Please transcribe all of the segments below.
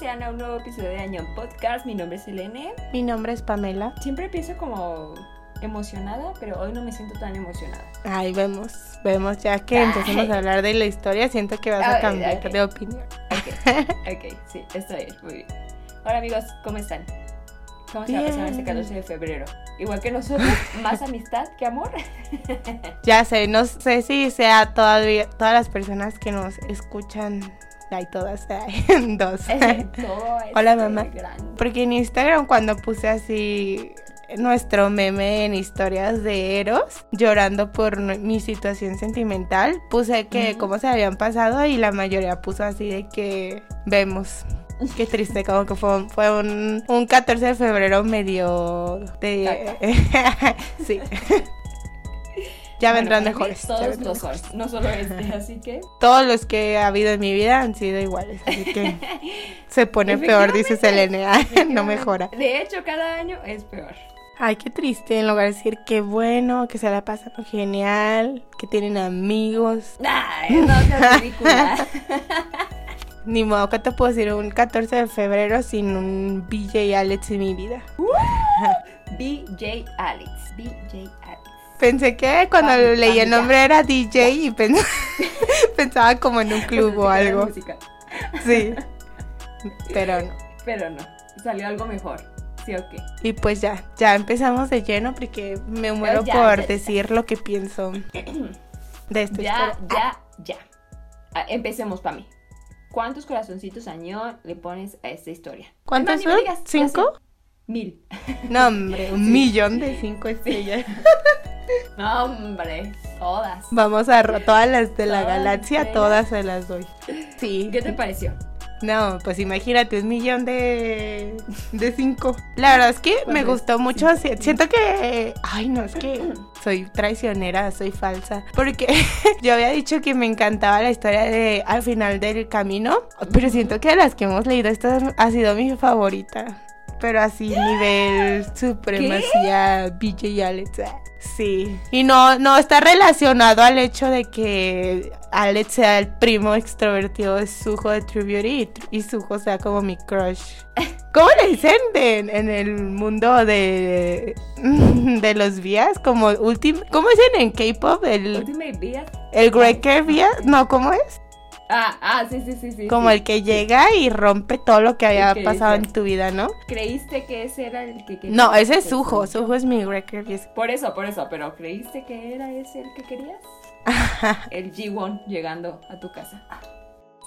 Sean a un nuevo episodio de Año Podcast. Mi nombre es Elene. Mi nombre es Pamela. Siempre empiezo como emocionada, pero hoy no me siento tan emocionada. Ay, vemos, vemos, ya que empecemos a hablar de la historia, siento que vas a Ay, cambiar ok. de opinión. Ok, ok, sí, bien, muy bien. Hola amigos, ¿cómo están? ¿Cómo se va a pasar este Bien. 14 de febrero? Igual que nosotros, más amistad que amor. Ya sé, no sé si sea todavía todas las personas que nos escuchan, hay todas, hay dos. Hola, mamá. grande. Porque en Instagram cuando puse así nuestro meme en historias de Eros, llorando por mi situación sentimental, puse que cómo se habían pasado y la mayoría puso así de que vemos. Qué triste, como que fue, un- fue un, un 14 de febrero medio de... sí. Ya vendrán mejores. ya Todos vendrán lo son, no solo este, así que. Todos los que ha habido en mi vida han sido iguales, así que se pone peor, dice Selene. Ay, no mejora. De hecho, cada año es peor. Ay, qué triste, en lugar de decir qué bueno, que se la pasan genial, que tienen amigos. Ay, no seas ridícula. Ni modo, ¿qué te puedo decir? Un 14 de febrero sin un BJ Alex en mi vida. BJ Alex. BJ Alex. Pensé que cuando leí el nombre era DJ y pens- pensaba como en un club o algo. Sí. Pero no. Pero no, salió algo mejor. Sí, ok. Y pues ya, ya empezamos de lleno porque me muero ya, por ya. decir lo que pienso de esta Ya, historia. ya, ya. Ah, empecemos para mí. ¿Cuántos corazoncitos año le pones a esta historia? ¿Cuántos me son? digas, ¿Cinco? Mil. No, hombre, un millón de cinco estrellas. No, hombre, todas. Vamos a todas las de la Todas galaxia, todas se las doy. Sí. ¿Qué te pareció? No, pues imagínate, un millón de, de cinco. La verdad es que me Pues, gustó sí. mucho. si- Siento que. Ay, no, es que soy traicionera, soy falsa. Porque yo había dicho que me encantaba la historia de Al final del camino. Pero siento que de las que hemos leído, esta ha sido mi favorita. Pero así, nivel supremacía, BJ y Alex. Sí. Y no, no está relacionado al hecho de que Alex sea el primo extrovertido de Suho de True Beauty y, y Suho sea como mi crush. ¿Cómo le dicen de- en el mundo de, de los vías? Como último. ¿Cómo dicen en K-pop? El, Ultimate Beat. el Greker vía. No, ¿cómo es? Ah, ah, sí, sí, sí, sí. Como sí. el que llega y rompe todo lo que había pasado en tu vida, ¿no? ¿Creíste que ese era el que querías? No, ese es Pues, Suho. yo- Suho es mi vía. Por eso, por eso, pero ¿creíste que era ese el que querías? el G1 llegando a tu casa.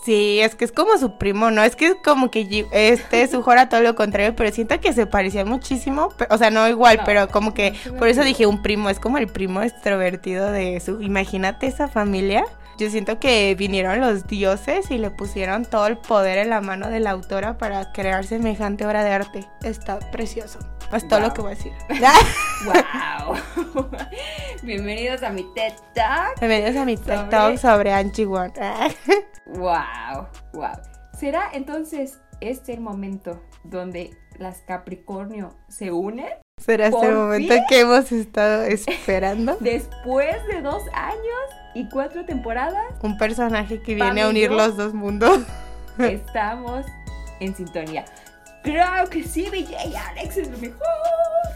Sí, es que es como su primo, ¿no? Es que es como que este Suho era todo lo contrario, pero siento que se parecía muchísimo. O sea, no igual, No, pero como que por eso dije un primo, es como el primo extrovertido de su. Imagínate esa familia. Yo siento que vinieron los dioses y le pusieron todo el poder en la mano de la autora para crear semejante obra de arte. Está precioso. Es todo Wow. lo que voy a decir. ¡Wow! Bienvenidos a mi TED Talk. Bienvenidos a mi TED Sobre- Talk sobre Angie Ward. ¡Wow! ¡Wow! ¿Será entonces este el momento donde las Capricornio se unen? Será este momento fin. que hemos estado esperando. Después de dos años y cuatro temporadas, Un personaje que viene a y unir los dos mundos. estamos en sintonía. Claro que sí, BJ Alex es lo mejor.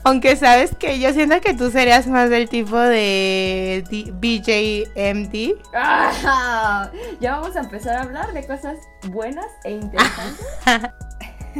Aunque sabes que yo siento que tú serías más del tipo de BJMD. Ah, ya vamos a empezar a hablar de cosas buenas e interesantes.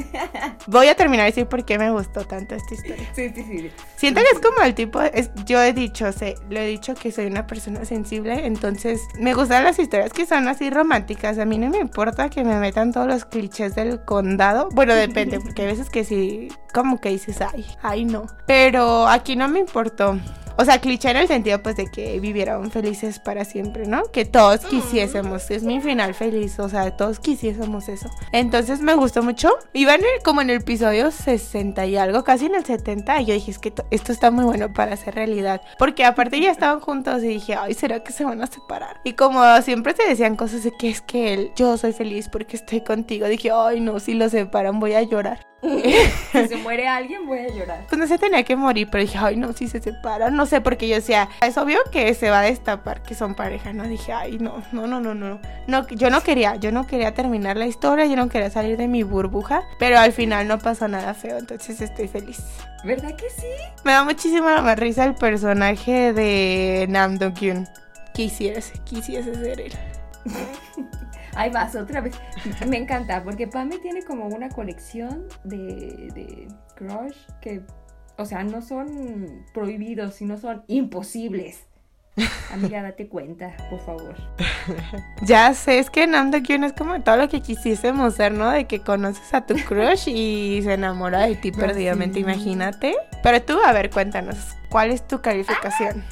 Voy a terminar de decir por qué me gustó tanto esta historia. Sí, sí, sí. Siento que es como el tipo, es- yo he dicho, sé, lo he dicho que soy una persona sensible, entonces me gustan las historias que son así románticas. A mí no me importa que me metan todos los clichés del condado. Bueno, depende, porque hay veces que sí, como que dices, ay, ay no. Pero aquí no me importó. O sea, cliché en el sentido pues de que vivieron felices para siempre, ¿no? Que todos quisiésemos, es mi final feliz, o sea, todos quisiésemos eso. Entonces me gustó mucho. Iba en el- como en el episodio 60 y algo, casi en el 70, y yo dije, es que to- esto está muy bueno para ser realidad. Porque aparte ya estaban juntos y dije, ay, ¿será que se van a separar? Y como siempre te decían cosas de que es que él, yo soy feliz porque estoy contigo, dije, ay, no, si lo separan voy a llorar. si se muere alguien, voy a llorar. Pues no se tenía que morir, pero dije, ay, no, si se separan, no sé, porque yo decía, es obvio que se va a destapar que son pareja, ¿no? Dije, ay, no, no, no, no, no. no yo no quería, yo no quería terminar la historia, yo no quería salir de mi burbuja, pero al final no pasó nada feo, entonces estoy feliz. ¿Verdad que sí? Me da muchísima más risa el personaje de Nam Do Kyun. Quisiese, quisiese ser él. Ahí vas, otra vez. Me encanta, porque Pame tiene como una colección de, de crush que, o sea, no son prohibidos, sino son imposibles. Amiga, date cuenta, por favor. Ya sé, es que Nam Kyun es como todo lo que quisiésemos ser, ¿no? De que conoces a tu crush y se enamora de ti perdidamente, imagínate. Pero tú, a ver, cuéntanos, ¿cuál es tu calificación?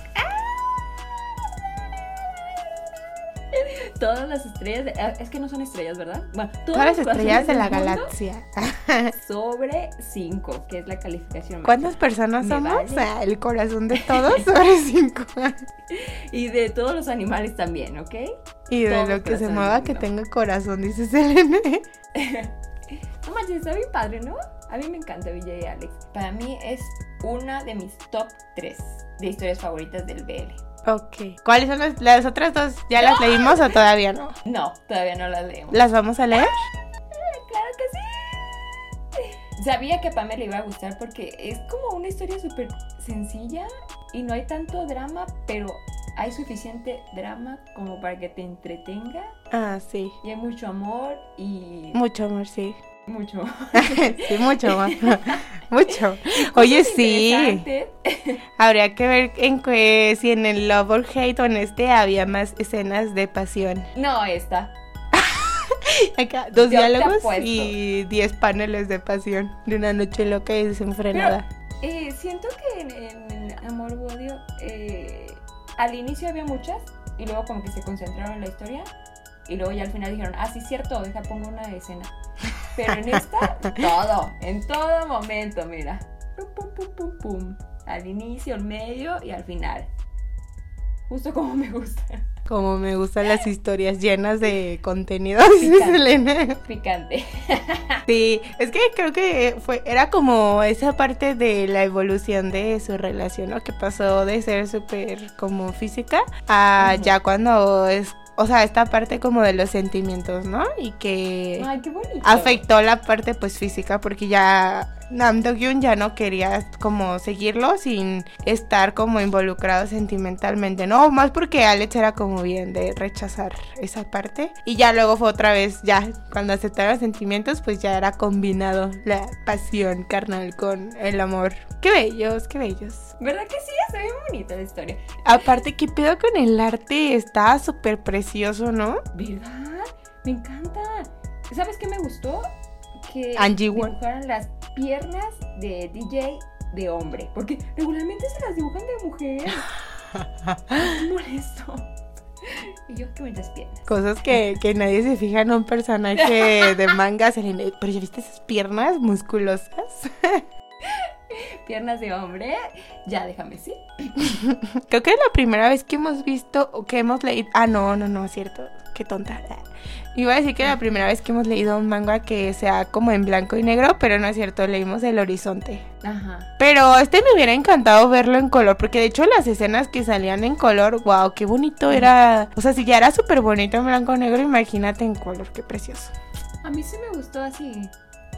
Todas las estrellas, ah, es que no son estrellas, ¿verdad? Bueno, todas, las estrellas de la galaxia. sobre 5, que es la calificación. ¿Cuántas personas somos? el corazón de todos sobre 5. y de todos los animales también, ¿ok? Y de lo que se mueva que tenga corazón, dice Selene. no manches, está bien padre, ¿no? A mí me encanta Villa y Alex. Para mí es una de mis top 3 de historias favoritas del BL. Ok. ¿Cuáles son las, otras dos? ¿Ya las leímos o todavía no? No, todavía no las leemos. ¿Las vamos a leer? claro que sí. Sabía que a Pamela le iba a gustar porque es como una historia súper sencilla y no hay tanto drama, pero hay suficiente drama como para que te entretenga. Ah, sí. Y hay mucho amor y... Mucho amor, sí. Mucho. sí, mucho más. mucho. Oye, sí. Habría que ver en que si en el Love or Hate o en este había más escenas de pasión. No, esta. Acá, dos diálogos y diez paneles de pasión de una noche loca y desenfrenada. eh, siento que en, Amor o Odio eh, al inicio había muchas y luego como que se concentraron en la historia y luego ya al final dijeron, ah, sí, cierto, deja, pongo una escena. Pero en esta, todo, en todo momento, mira. Pum, pum, pum, pum, pum. Al inicio, al medio y al final. Justo como me gusta. Como me gustan las historias llenas de contenido, Picante. Picante. Sí, es que creo que fue, era como esa parte de la evolución de su relación, ¿no? Que pasó de ser súper como física a ya cuando es o sea, esta parte como de los sentimientos, ¿no? Y que Ay, qué bonito. afectó la parte pues física porque ya Nam Do ya no quería como seguirlo sin estar como involucrado sentimentalmente, ¿no? Más porque Alex era como bien de rechazar esa parte. Y ya luego fue otra vez, ya cuando aceptaron los sentimientos, pues ya era combinado la pasión carnal con el amor. Qué bellos, qué bellos. ¿Verdad que sí? Está bien bonita la historia. Aparte, ¿qué pedo con el arte? Está súper precioso, ¿no? ¿Verdad? Me encanta. ¿Sabes qué me gustó? Que Angie dibujaran las piernas de DJ de hombre. Porque regularmente se las dibujan de mujer. es molesto. Y yo, qué bonitas piernas. Cosas que, que, nadie se fija en un personaje de manga. Pero ya viste esas piernas musculosas. piernas de hombre. Ya, déjame, sí. Creo que es la primera vez que hemos visto o que hemos leído. Ah, no, no, no, es cierto. Qué tonta. Iba a decir que la primera vez que hemos leído un manga que sea como en blanco y negro, pero no es cierto, leímos El Horizonte. Ajá. Pero este me hubiera encantado verlo en color, porque de hecho las escenas que salían en color, wow, qué bonito era. O sea, si ya era súper bonito en blanco y negro, imagínate en color, qué precioso. A mí sí me gustó así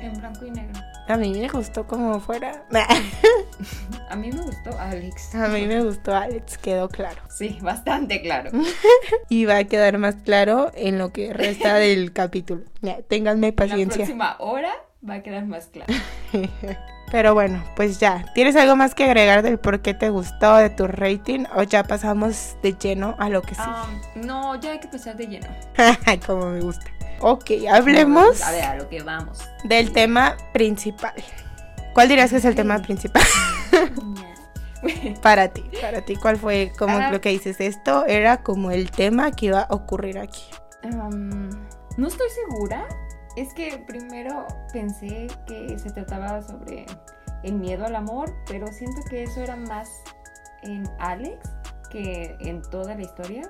en blanco y negro. A mí me gustó como fuera. A mí me gustó Alex. A mí me gustó Alex, quedó claro. Sí, bastante claro. y va a quedar más claro en lo que resta del capítulo. ténganme paciencia. La próxima hora va a quedar más claro. Pero bueno, pues ya. ¿Tienes algo más que agregar del por qué te gustó, de tu rating? ¿O ya pasamos de lleno a lo que sí? Um, no, ya hay que pasar de lleno. Como me gusta. Ok, hablemos. A ver, a lo que vamos. Del tema principal. ¿Cuál dirías que es el tema principal? para ti, para ti, ¿cuál fue como lo que dices? Esto era como el tema que iba a ocurrir aquí. no estoy segura. Es que primero pensé que se trataba sobre el miedo al amor, pero siento que eso era más en Alex que en toda la historia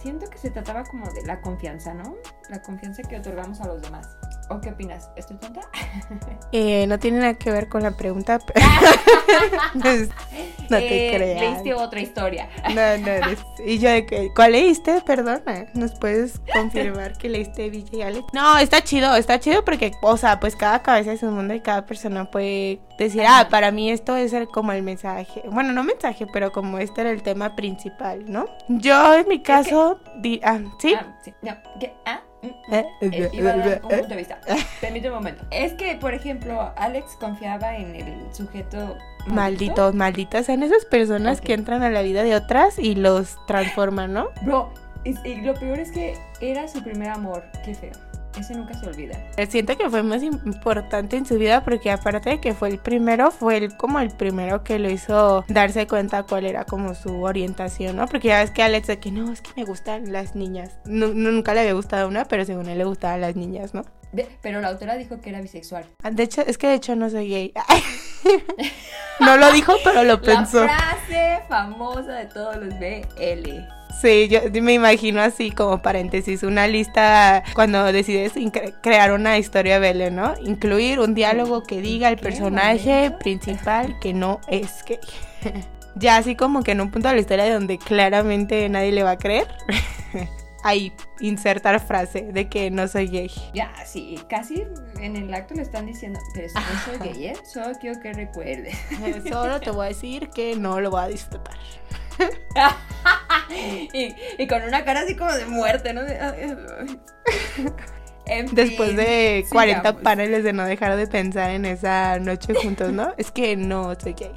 siento que se trataba como de la confianza, ¿no? La confianza que otorgamos a los demás. ¿O qué opinas? ¿Estoy tonta? Eh, no tiene nada que ver con la pregunta. pero- no te Eh, creas. Leíste otra historia. No, no, eres- y yo de que, ¿cuál leíste? Perdona, ¿nos puedes confirmar que leíste Villa y Alex? No, está chido, está chido porque, o sea, pues cada cabeza es un mundo y cada persona puede decir, ah, para mí esto es el, como el mensaje, bueno, no mensaje, pero como este era el tema principal, ¿no? Yo en mi caso, di- ah, ¿sí? Ah, sí. No, ¿qué? ¿Ah? Eh, iba a dar un punto de vista. Permíteme un momento. Es que, por ejemplo, Alex confiaba en el sujeto Malditos, malditas sean esas personas que entran a la vida de otras y los transforman, ¿no? Bro, y lo peor es que era su primer amor. Qué feo. Ese nunca se olvida. Siento que fue más importante en su vida porque aparte de que fue el primero, fue el, como el primero que lo hizo darse cuenta cuál era como su orientación, ¿no? Porque ya ves que Alex de que no, es que me gustan las niñas. Nu- nunca le había gustado una, pero según él le gustaban las niñas, ¿no? De- pero la autora dijo que era bisexual. Ah, De hecho, es que de hecho no soy gay. no lo dijo, pero lo pensó. La frase famosa de todos los BL. Sí, yo me imagino así como paréntesis, una lista cuando decides crear una historia BL, ¿no? Incluir un diálogo que diga el ¿Qué personaje principal que no es gay. ya así como que en un punto de la historia donde claramente nadie le va a creer, ahí insertar frase de que no soy gay. Ya, sí, casi en el acto le están diciendo, pero si no soy gay, ¿eh? Solo quiero que recuerdes. Solo te voy a decir que no lo voy a disfrutar. y, y con una cara así como de muerte, ¿no? Fin, Después de 40 sigamos. paneles de no dejar de pensar en esa noche juntos, ¿no? Es que no soy gay.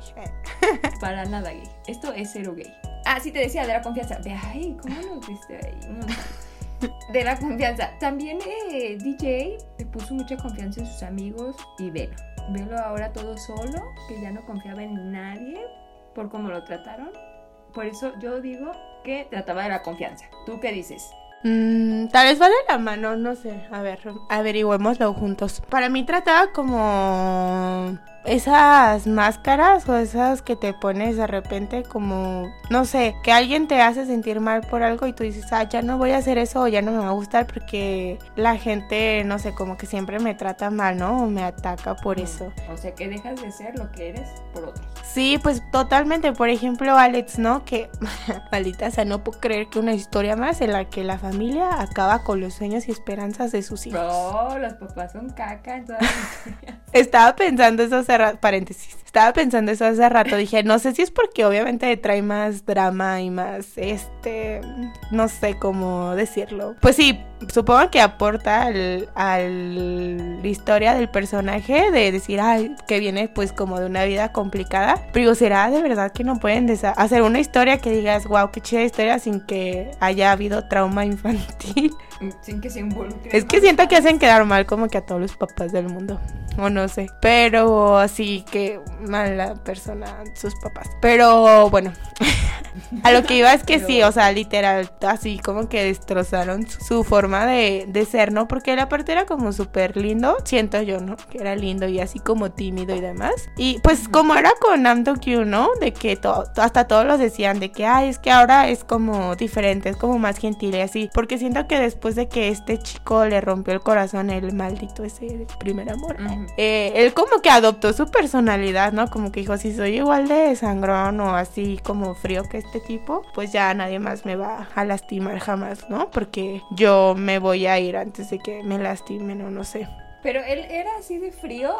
Para nada gay. Esto es cero gay. Ah, sí te decía, de la confianza. De ay, ¿cómo nos viste ahí? De la confianza. También eh, DJ le puso mucha confianza en sus amigos y Velo. Velo ahora todo solo, que ya no confiaba en nadie por cómo lo trataron. Por eso yo digo que trataba de la confianza. ¿Tú qué dices? Mm, tal vez va de la mano, no sé. A ver, averigüémoslo juntos. Para mí trataba como esas máscaras o esas que te pones de repente como, no sé, que alguien te hace sentir mal por algo y tú dices, ah, ya no voy a hacer eso o ya no me va a gustar porque la gente, no sé, como que siempre me trata mal, ¿no? O me ataca por eso. O sea, que dejas de ser lo que eres por otros. Sí, pues totalmente. Por ejemplo, Alex, ¿no? Que, maldita sea, no puedo creer que una historia más en la que la familia acaba con los sueños y esperanzas de sus hijos. Bro, los papás son caca en todas las historias. Estaba pensando eso hace paréntesis. Estaba pensando eso hace rato. Dije, no sé si es porque obviamente trae más drama y más, este, no sé cómo decirlo. Pues sí, supongo que aporta al, al- la historia del personaje de decir, ay, que viene pues como de una vida complicada. Pero será de verdad que no pueden hacer una historia que digas, wow, qué chida historia sin que haya habido trauma infantil. Sin que se involucre. Es que siento que hacen quedar mal como que a todos los papás del mundo. O no sé. Pero así que mala persona sus papás. Pero bueno. a lo que iba es que sí, o sea, literal, así como que destrozaron su, forma de, de ser, ¿no? Porque él aparte era como súper lindo, siento yo, ¿no? Que era lindo y así como tímido y demás. Y pues como era con Namdo Q, ¿no? De que to- hasta todos los decían de que, ay, es que ahora es como diferente, es como más gentil y así. Porque siento que después de que este chico le rompió el corazón, el maldito ese primer amor, eh, él como que adoptó su personalidad, ¿no? Como que dijo, si soy igual de sangrón o así como frío que este tipo, pues ya nadie más me va a lastimar jamás, ¿no? Porque yo me voy a ir antes de que me lastimen o no sé. Pero él era así de frío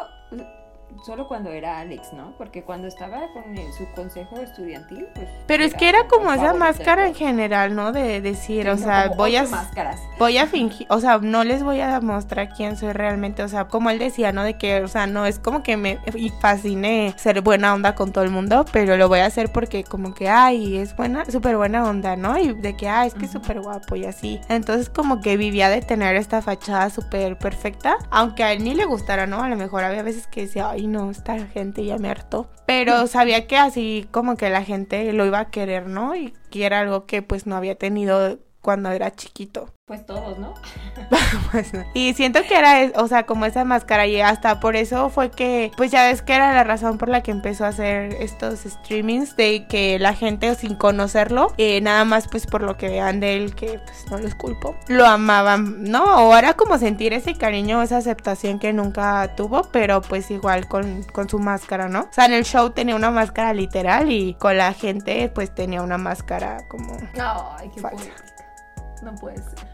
solo cuando era Alex, ¿no? Porque cuando estaba con el- su consejo estudiantil, pues... Pero es que era como esa máscara en general, ¿no? De decir, o sea, voy a... máscaras. voy a fingir, o sea, no les voy a mostrar quién soy realmente, o sea, como él decía, ¿no? De que, o sea, no es como que me fascine ser buena onda con todo el mundo, pero lo voy a hacer porque como que, ay, es buena, súper buena onda, ¿no? Y de que, ay, es que es Ujú. súper guapo y así. Entonces como que vivía de tener esta fachada súper perfecta, aunque a él ni le gustara, ¿no? A lo mejor había veces que decía, ay, no, esta gente ya me hartó. Pero sabía que así como que la gente lo iba a querer, ¿no? Y que era algo que pues no había tenido cuando era chiquito. Pues todos, ¿no? Pues no. Y siento que era, o sea, como esa máscara y hasta por eso fue que, pues ya ves que era la razón por la que empezó a hacer estos streamings de que la gente sin conocerlo, eh, nada más pues por lo que vean de él, que pues no los culpo, lo amaban, ¿no? O era como sentir ese cariño, esa aceptación que nunca tuvo, pero pues igual con, con su máscara, ¿no? O sea, en el show tenía una máscara literal y con la gente pues tenía una máscara como... Ay, qué Falsa. poética. No puede ser.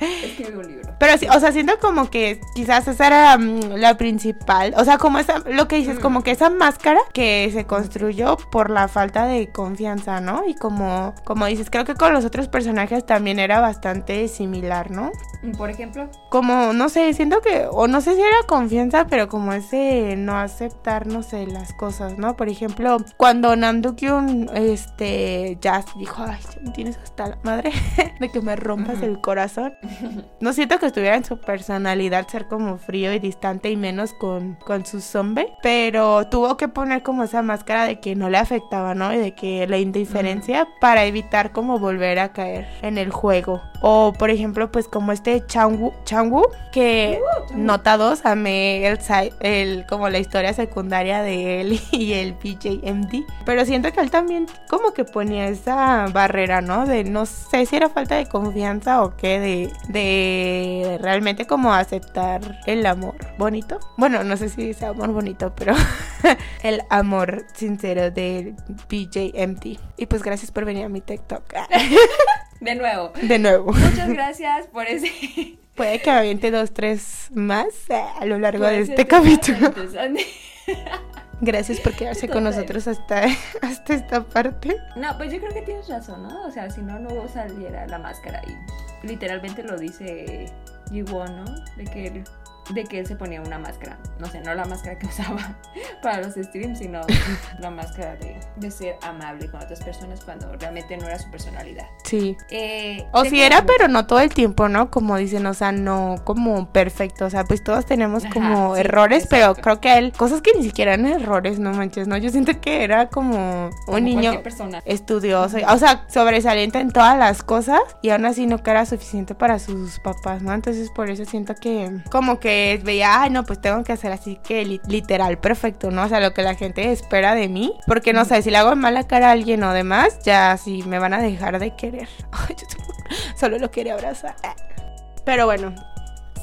Escribe un libro. Pero sí, o sea, siento como que quizás esa era mm, la principal. O sea, como esa, lo que dices, Mm. como que esa máscara que se construyó por la falta de confianza, ¿no? Y como, como dices, creo que con los otros personajes también era bastante similar, ¿no? Por ejemplo, Como, no sé, siento que, o no sé si era confianza, pero como ese no aceptar, no sé, las cosas, ¿no? Por ejemplo, cuando Namdookyoon, este, ya dijo, ay, tienes hasta la madre de que me rompas el corazón. No siento que estuviera en su personalidad ser como frío y distante y menos con, con su zombie, pero tuvo que poner como esa máscara de que no le afectaba, ¿no? Y de que la indiferencia para evitar como volver a caer en el juego. O por ejemplo, pues como este Changwu, Changwu que nota 2, amé el, el como la historia secundaria de él y el BJMD, pero siento que él también como que ponía esa barrera, ¿no? De no sé si era falta de confianza o qué, de, de realmente como aceptar el amor bonito. Bueno, no sé si sea amor bonito, pero el amor sincero de BJMD. Y pues gracias por venir a mi TikTok. de nuevo. De nuevo. Muchas gracias por ese. Puede que aviente dos, tres más eh, a lo largo de este capítulo. Gracias por quedarse con nosotros hasta, hasta esta parte. No, pues yo creo que tienes razón, ¿no? O sea, si no, no saliera la máscara. Y literalmente lo dice Jiwon, ¿no? De que de que él se ponía una máscara. No sé, no la máscara que usaba para los streams, sino la máscara de, de ser amable con otras personas cuando realmente no era su personalidad. Sí. Eh, O si era, pero no todo el tiempo, ¿no? Como dicen, o sea, no como perfecto. O sea, pues todos tenemos Ajá, como sí, errores, pero creo que él, cosas que ni siquiera eran errores, no manches, ¿no? Yo siento que era como como un niño cualquier persona. estudioso, o sea, sobresaliente en todas las cosas y aún así no que era suficiente para sus papás, ¿no? Entonces por eso siento que como que veía, ay, no, pues tengo que hacer así que li- literal perfecto, ¿no? O sea, lo que la gente espera de mí, porque no sé, si le hago mala cara a alguien o demás, ya sí me van a dejar de querer. Ay, yo solo, lo quería abrazar. Pero bueno,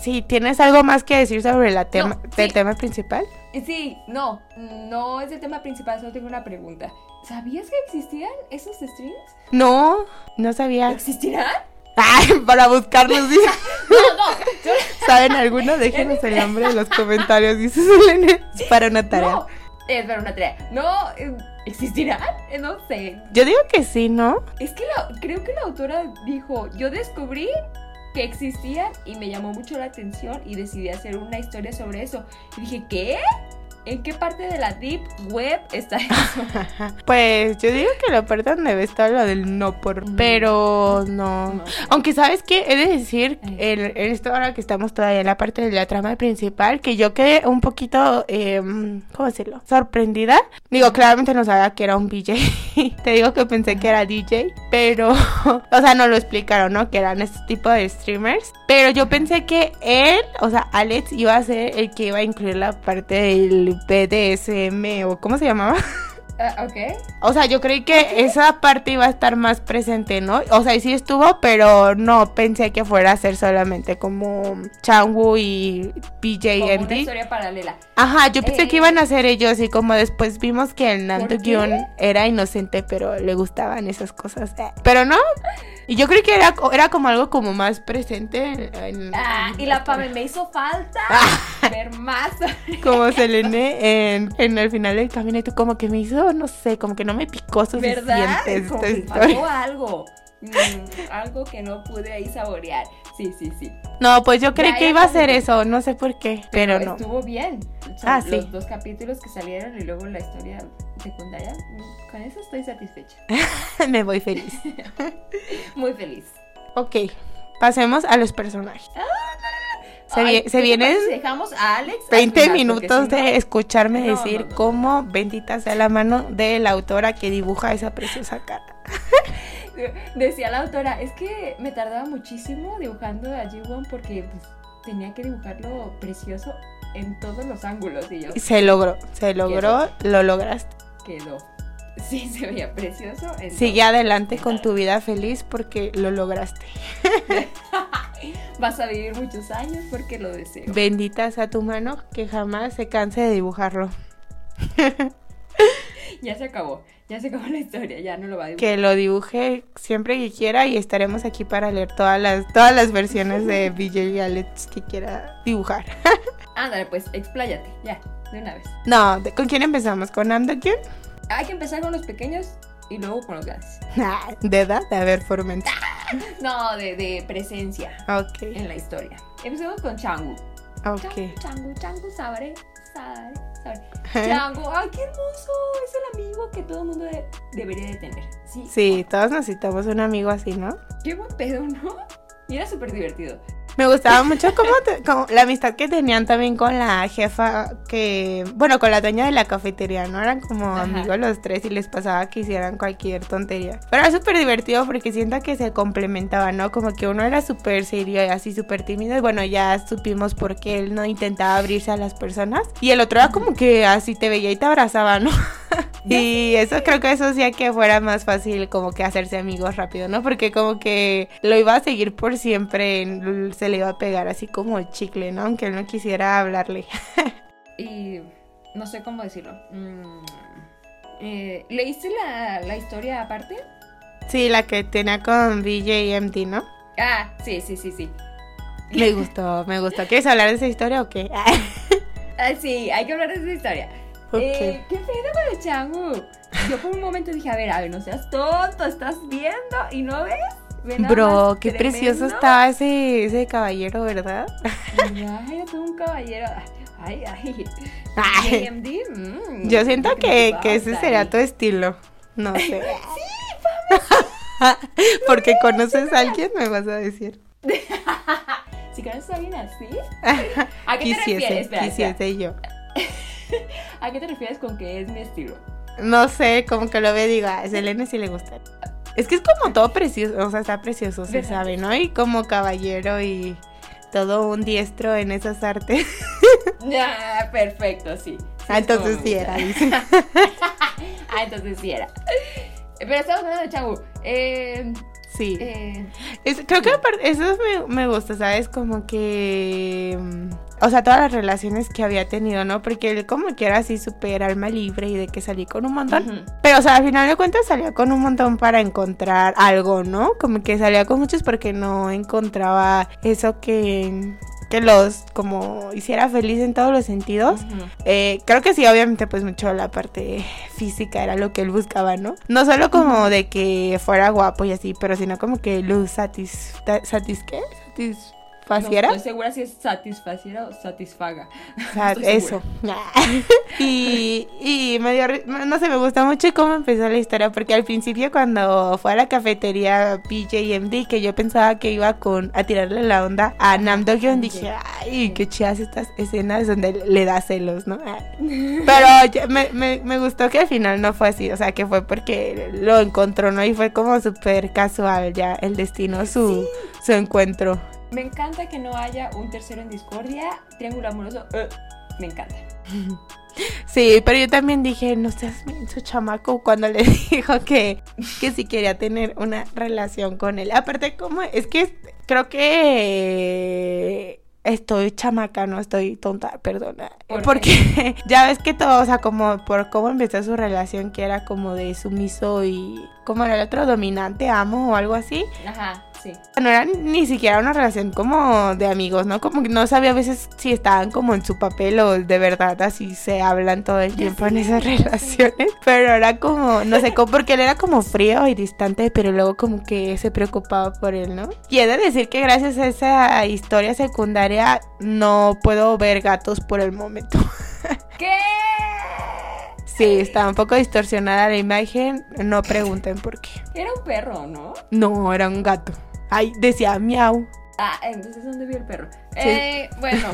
si tienes algo más que decir sobre la tema, No, sí. tema principal. Sí, no, no es el tema principal, solo tengo una pregunta. ¿Sabías que existían esos streams? No, no sabía. ¿Existirán? Ay, para buscarlos, dice. No, no, yo- ¿Saben alguno? Déjenos el nombre en los comentarios, dice Selene. Es para una tarea. no. Es para una tarea. No, eh, ¿existirán? Eh, No sé. Yo digo que sí, ¿no? Es que la- creo que la autora dijo, yo descubrí que existían y me llamó mucho la atención y decidí hacer una historia sobre eso. Y dije, ¿qué? ¿En qué parte de la deep web está eso? Pues yo digo que lo perdón debe estar lo del no por. Ujú. Pero no. Aunque, ¿sabes qué? He de decir, en, en esto ahora que estamos todavía en la parte de la trama principal, que yo quedé un poquito, eh, ¿cómo decirlo? Sorprendida. Digo, claramente no sabía que era un BJ. Te digo que pensé que era DJ, pero, o sea, no lo explicaron, ¿no? Que eran este tipo de streamers. Pero yo pensé que él, o sea, Alex iba a ser el que iba a incluir la parte del BDSM o ¿cómo se llamaba? Ah, ok. O sea, yo creí que esa parte iba a estar más presente, ¿no? O sea, y sí estuvo, pero no pensé que fuera a ser solamente como Changwoo y Como una historia paralela. Ajá, yo pensé Eh. que iban a ser ellos y como después vimos que el Nando. Gyun era inocente, pero le gustaban esas cosas. eh. Pero no. Y yo creí que era, era como algo como más presente en... Ah, y la Pame me hizo falta ver más. Como Selene en, en el final del camino y tú como que me hizo, no sé, como que no me picó suficiente ¿Verdad? Como que faltó algo. Mm, algo que no pude ahí saborear. Sí, sí, sí. No, pues yo creí Ya, que iba a ser eso, no sé por qué, pero no. Estuvo bien. O sea, Ah, sí. Los dos capítulos que salieron y luego la historia secundaria. mm, Con eso estoy satisfecha. Me voy feliz. Muy feliz. Ok, pasemos a los personajes. Se, Ay, vie- ¿qué se te vienen si dejamos a Alex. al 20 final? minutos Porque si no- de escucharme No, decir no, cómo bendita sea la mano de la autora que dibuja esa preciosa cara. Decía la autora, es que me tardaba muchísimo dibujando a Ji-Won porque pues, tenía que dibujarlo precioso en todos los ángulos. Y yo, Se logró, se logró, lo lograste. quedó. Sí, se veía precioso. Sigue adelante con tu vida feliz porque lo lograste. Vas a vivir muchos años porque lo deseo. Bendita sea tu mano que jamás se canse de dibujarlo. Ya se acabó. Ya se acabó la historia. Ya no lo va a dibujar. Que lo dibuje siempre que quiera y estaremos aquí para leer todas las, todas las versiones de BJ Alex que quiera dibujar. Ándale, pues, expláyate. Ya, de una vez. No, ¿de- ¿con quién empezamos? ¿Con Amdokyun? Hay que empezar con los pequeños y luego con los grandes. ¿De edad? A ver, fomenta. No, de, de presencia Ok, en la historia. Empecemos con Changu. ok. Changu, Changu, Sabre, Sabre, Sabre. Changu, ay, qué hermoso. Es el amigo que todo el mundo de- debería de tener. Sí. Sí, todos necesitamos un amigo así, ¿no? Qué buen pedo, ¿no? Y era súper divertido. Me gustaba mucho como, te- como la amistad que tenían también con la jefa que, bueno, con la dueña de la cafetería, ¿no? Eran como Ajá. amigos los tres y les pasaba que hicieran cualquier tontería. Pero era súper divertido porque siento que se complementaban, ¿no? Como que uno era súper serio y así súper tímido y bueno, ya supimos por qué él no intentaba abrirse a las personas y el otro era como que así te veía y te abrazaba, ¿no? Y eso creo que eso hacía que fuera más fácil como que hacerse amigos rápido, ¿no? Porque como que lo iba a seguir por siempre, l- se le iba a pegar así como chicle, ¿no? Aunque él no quisiera hablarle. Y no sé cómo decirlo. Mm, eh, ¿Leíste la, la historia aparte? Sí, la que tenía con BJMD, ¿no? Ah, sí, sí, sí, sí. Me gustó, me gustó. ¿Quieres hablar de esa historia o qué? Ah, sí, hay que hablar de esa historia. Ok. Eh, ¿Qué pedo con el changu? Yo por un momento dije, a ver, a ver, no seas tonto, estás viendo y no ves. Bro, qué tremendo. precioso estaba ese, ese caballero, ¿verdad? Ay, era todo un caballero. Ay, ay. Ay. AMD, mm, Yo siento ¿qué que, que ese sería ahí? tu estilo. No sé. Porque conoces a alguien, me vas a decir. Si conoces a alguien así. ¿A qué te refieres? Quisiese, Espera, espera. quisiese yo. ¿A qué te refieres con que es mi estilo? No sé, como que lo ve y digo, a Selene sí le gusta. Es que es como todo precioso, o sea, está precioso, se ¿Verdad? sabe, ¿no? Y como caballero y todo un diestro en esas artes. Ah, perfecto, sí. Sí, Ah, entonces sí era, dice. ah, entonces sí era. Pero estamos hablando de Changu. Eh, Sí. eh, Es- creo que aparte, eso me, me gusta, ¿sabes? Como que... O sea, todas las relaciones que había tenido, ¿no? Porque él como que era así súper alma libre y de que salí con un montón. Pero, o sea, al final de cuentas salía con un montón para encontrar algo, ¿no? Como que salía con muchos porque no encontraba eso que, que los como hiciera feliz en todos los sentidos. Eh, creo que sí, obviamente, pues mucho la parte física era lo que él buscaba, ¿no? No solo como de que fuera guapo y así, pero sino como que lo satis... satis ¿qué? Satisfaciera. No estoy segura si es satisfaciera o satisfaga. Eso. y, y me dio, no sé, me gustó mucho cómo empezó la historia, porque al principio cuando fue a la cafetería PJMD, que yo pensaba que iba con a tirarle la onda a Nam Do-hyun, dije, ay, qué chidas estas escenas donde le da celos, ¿no? Ah. Pero me, me, me gustó que al final no fue así, o sea, que fue porque lo encontró, ¿no? Y fue como súper casual ya el destino, su, su encuentro. Me encanta que no haya un tercero en discordia. Triángulo amoroso. eh, me encanta. Sí, pero yo también dije, no seas menso chamaco cuando le dijo que, que sí quería tener una relación con él. Aparte, como es que creo que estoy chamaca, no estoy tonta, perdona. Porque ya ves que todo, o sea, como por cómo empezó su relación, que era como de sumiso y como era el otro dominante, amo o algo así. Ajá, sí. No era ni siquiera una relación como de amigos, ¿no? Como que no sabía a veces si estaban como en su papel o de verdad así se hablan todo el tiempo en esas relaciones. Pero era como, no sé, como porque él era como frío y distante, pero luego como que se preocupaba por él, ¿no? Y he de decir que gracias a esa historia secundaria no puedo ver gatos por el momento. ¿Qué? Sí, está un poco distorsionada la imagen, no pregunten por qué. Era un perro, ¿no? No, era un gato. Ay, decía miau. Ah, entonces ¿dónde vio el perro? Sí. Eh, bueno.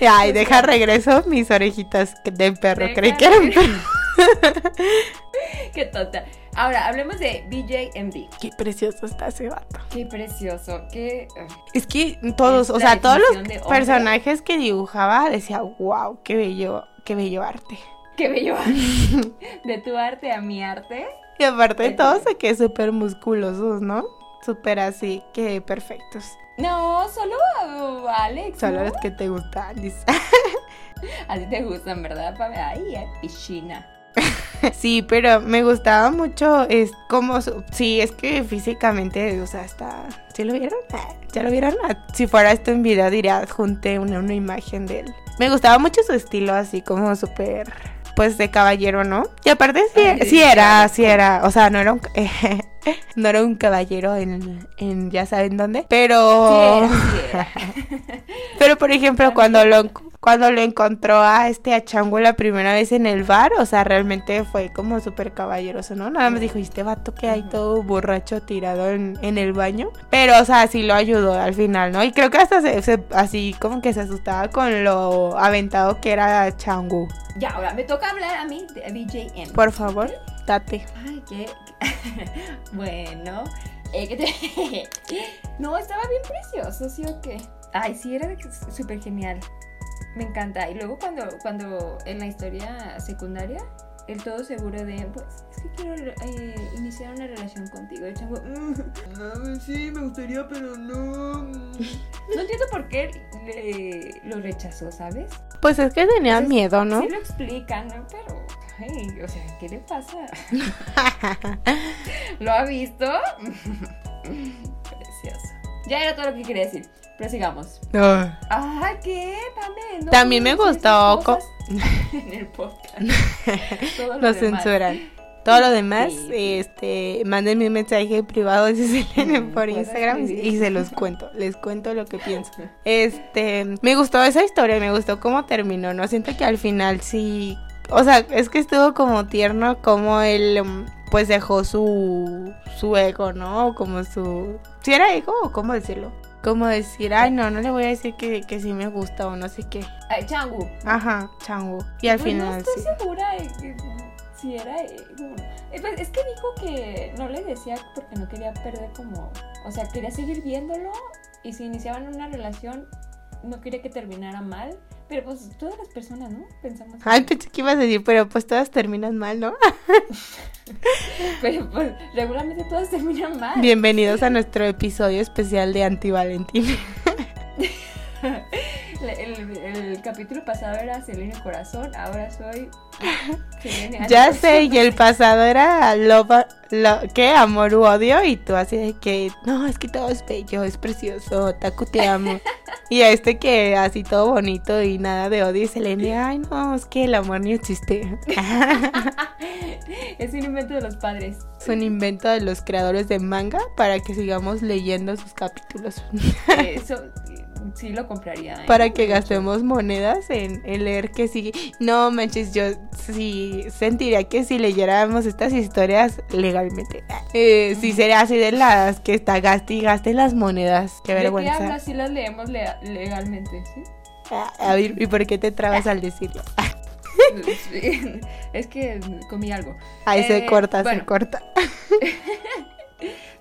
Ay, deja regreso mis orejitas de perro. Creí que eran perro. Qué tonta. Ahora, hablemos de BJMD. Qué precioso está ese vato. Qué precioso, qué... Es que todos, o sea, todos los personajes que dibujaba decía, wow, qué bello, qué bello arte. Qué bello. de tu arte a mi arte. Y aparte de Qué todo, bello. se que súper musculosos, ¿no? Súper así, que perfectos. No, solo uh, Alex. Solo ¿no? los que te gustan, dice. A ti te gustan, ¿verdad, Pame? Ay, eh, piscina. Sí, pero me gustaba mucho, es como, su- sí, es que físicamente, o sea, está, ¿sí lo vieron? Ah, ¿Ya lo vieron? Ah, Si fuera esto en video diría, adjunté una, una imagen de él. Me gustaba mucho su estilo, así como súper, pues, de caballero, ¿no? Y aparte sí, sí era, sí era, o sea, no era un, no era un caballero en, en ya saben dónde, pero... Sí, sí era. Pero por ejemplo, cuando lo cuando lo encontró a este a Chango la primera vez en el bar, o sea, realmente fue como súper caballeroso, ¿no? Nada más dijo, "¿Y este vato que hay todo borracho tirado en, en el baño. Pero, o sea, sí lo ayudó al final, ¿no? Y creo que hasta se, se- así como que se asustaba con lo aventado que era Changu. Ya, ahora me toca hablar a mí de BJM. Por favor, date. Ay, qué. bueno. eh, ¿qué te- no, estaba bien precioso, ¿sí o qué? Ay, sí, era súper genial. Me encanta. Y luego cuando, cuando en la historia secundaria, el todo seguro de, pues, es que quiero eh, iniciar una relación contigo. El chango, "Mm, ah, sí, me gustaría, pero no. mm". No entiendo por qué le- lo rechazó, ¿sabes? Pues es que tenía Pues, miedo, ¿no? Sí lo explican, ¿no? Pero, ay, o sea, ¿qué le pasa? ¿Lo ha visto? Precioso. Ya era todo lo que quería decir. Pero sigamos. Ah. Ah, ¿qué? Pame, no También me gustó en el podcast. Lo censuran. Todo lo demás, Sí, sí. este, mándenme un mensaje privado dice Selene Mm, por Instagram escribir. y se los cuento, les cuento lo que pienso. Este, me gustó esa historia, me gustó cómo terminó, no siento que al final sí, o sea, es que estuvo como tierno como él mm, pues dejó su su ego, ¿no? Como su si era ego o cómo decirlo. Como decir, ay no, no le voy a decir que, que sí me gusta o no sé qué. Ay, Changu. Ajá, chango. Y al Pues final No estoy sí. segura de que si era. como- eh, pues es que dijo que no le decía porque no quería perder como. O sea, quería seguir viéndolo y si iniciaban una relación no quería que terminara mal. Pero pues todas las personas, ¿no? Pensamos. Ay, pensé que ibas a decir, pero pues todas terminan mal, ¿no? Pero pues regularmente todas terminan mal. Bienvenidos a nuestro episodio especial de Anti Valentín. El, capítulo pasado era Selene Corazón, ahora soy Selene ya sé, y el pasado era love, lo, ¿qué? Amor u odio, y tú así de que, no, es que todo es bello, es precioso, Taku te amo. y a este que así todo bonito y nada de odio, y Selene, ay no, es que el amor ni existe. es un invento de los padres. es un invento de los creadores de manga para que sigamos leyendo sus capítulos. Eso sí lo compraría. ¿eh? para que gastemos monedas en, en leer que sí. No manches, yo sí sentiría que si leyéramos estas historias legalmente, eh, sí sería así de las que está gaste y gaste las monedas. Qué ¿De qué vergüenza. hablas si las leemos legalmente? ¿sí? Ah, A ver, ¿y por qué te trabas al decirlo? Es que comí algo. Ahí se Eh, corta, se corta.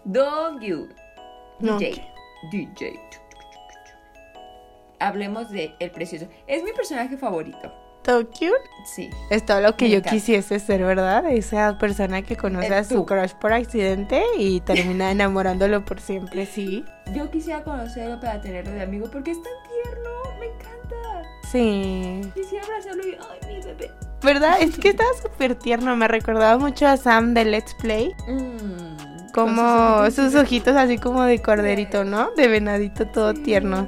Dog You. No, DJ. DJ. Hablemos de El Precioso. Es mi personaje favorito. Tokyo Sí. es todo lo que Me yo encanta. quisiese ser, ¿verdad? Esa persona que conoce Es a su crush por accidente y termina enamorándolo por siempre, sí. Yo quisiera conocerlo para tenerlo de amigo porque es tan tierno. Me encanta. Sí. Quisiera abrazarlo y. ¡Ay, mi bebé! ¿Verdad? Es que estaba súper tierno. Me recordaba mucho a Sam de Let's Play. Mm, Como sus ojitos así como de corderito, ¿no? De venadito todo Sí. tierno.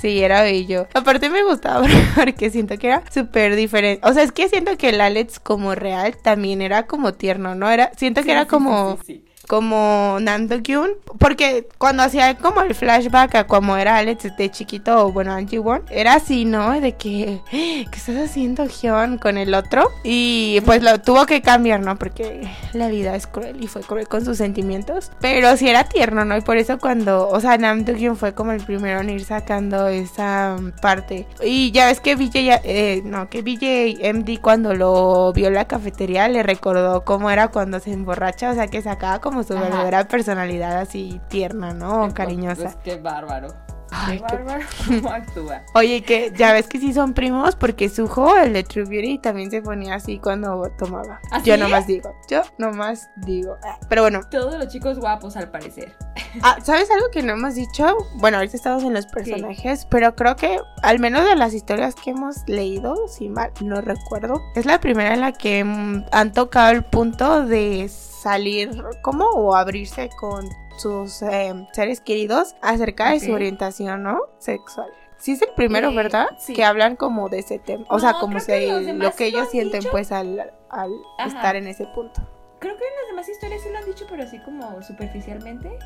Sí, era bello. Aparte me gustaba porque siento que era súper diferente. O sea, es que siento que el Alex como real también era como tierno, ¿no? Era, siento que Sí, era sí, como, sí. Como Nando Kyun, porque cuando hacía como el flashback a como era Alex de chiquito, o bueno, Angie Won, era así, ¿no? De que, ¿qué estás haciendo Hyun con el otro? Y pues lo tuvo que cambiar, ¿no? Porque la vida es cruel y fue cruel con sus sentimientos, pero sí era tierno, ¿no? Y por eso cuando, o sea, Nam Do Kyun fue como el primero en ir sacando esa parte. Y ya ves que BJ, eh, no, que BJ MD cuando lo vio en la cafetería le recordó cómo era cuando se emborracha, o sea, que sacaba como su verdadera personalidad así tierna, ¿no? Cariñosa. pues, qué bárbaro. Ay, qué qué- bárbaro cómo actúa. Oye, que ya ves que sí son primos porque Suho, el de True Beauty, también se ponía así cuando tomaba. ¿Así yo es? nomás digo, yo nomás digo. Ah, Pero bueno, Todos los chicos guapos al parecer. ah, ¿sabes algo que no hemos dicho? Bueno, ahorita estamos en los personajes, pero creo que al menos de las historias que hemos leído, si mal no recuerdo, es la primera en la que mm, han tocado el punto de salir como o abrirse con sus eh, seres queridos acerca de su orientación, ¿no? Sexual. Sí es el primero, Eh, ¿verdad? sí. Que hablan como de ese tema. O sea, como se, que lo que lo ellos sienten dicho. pues al, al Ajá. estar en ese punto. Creo que en las demás historias sí lo han dicho, pero así como superficialmente.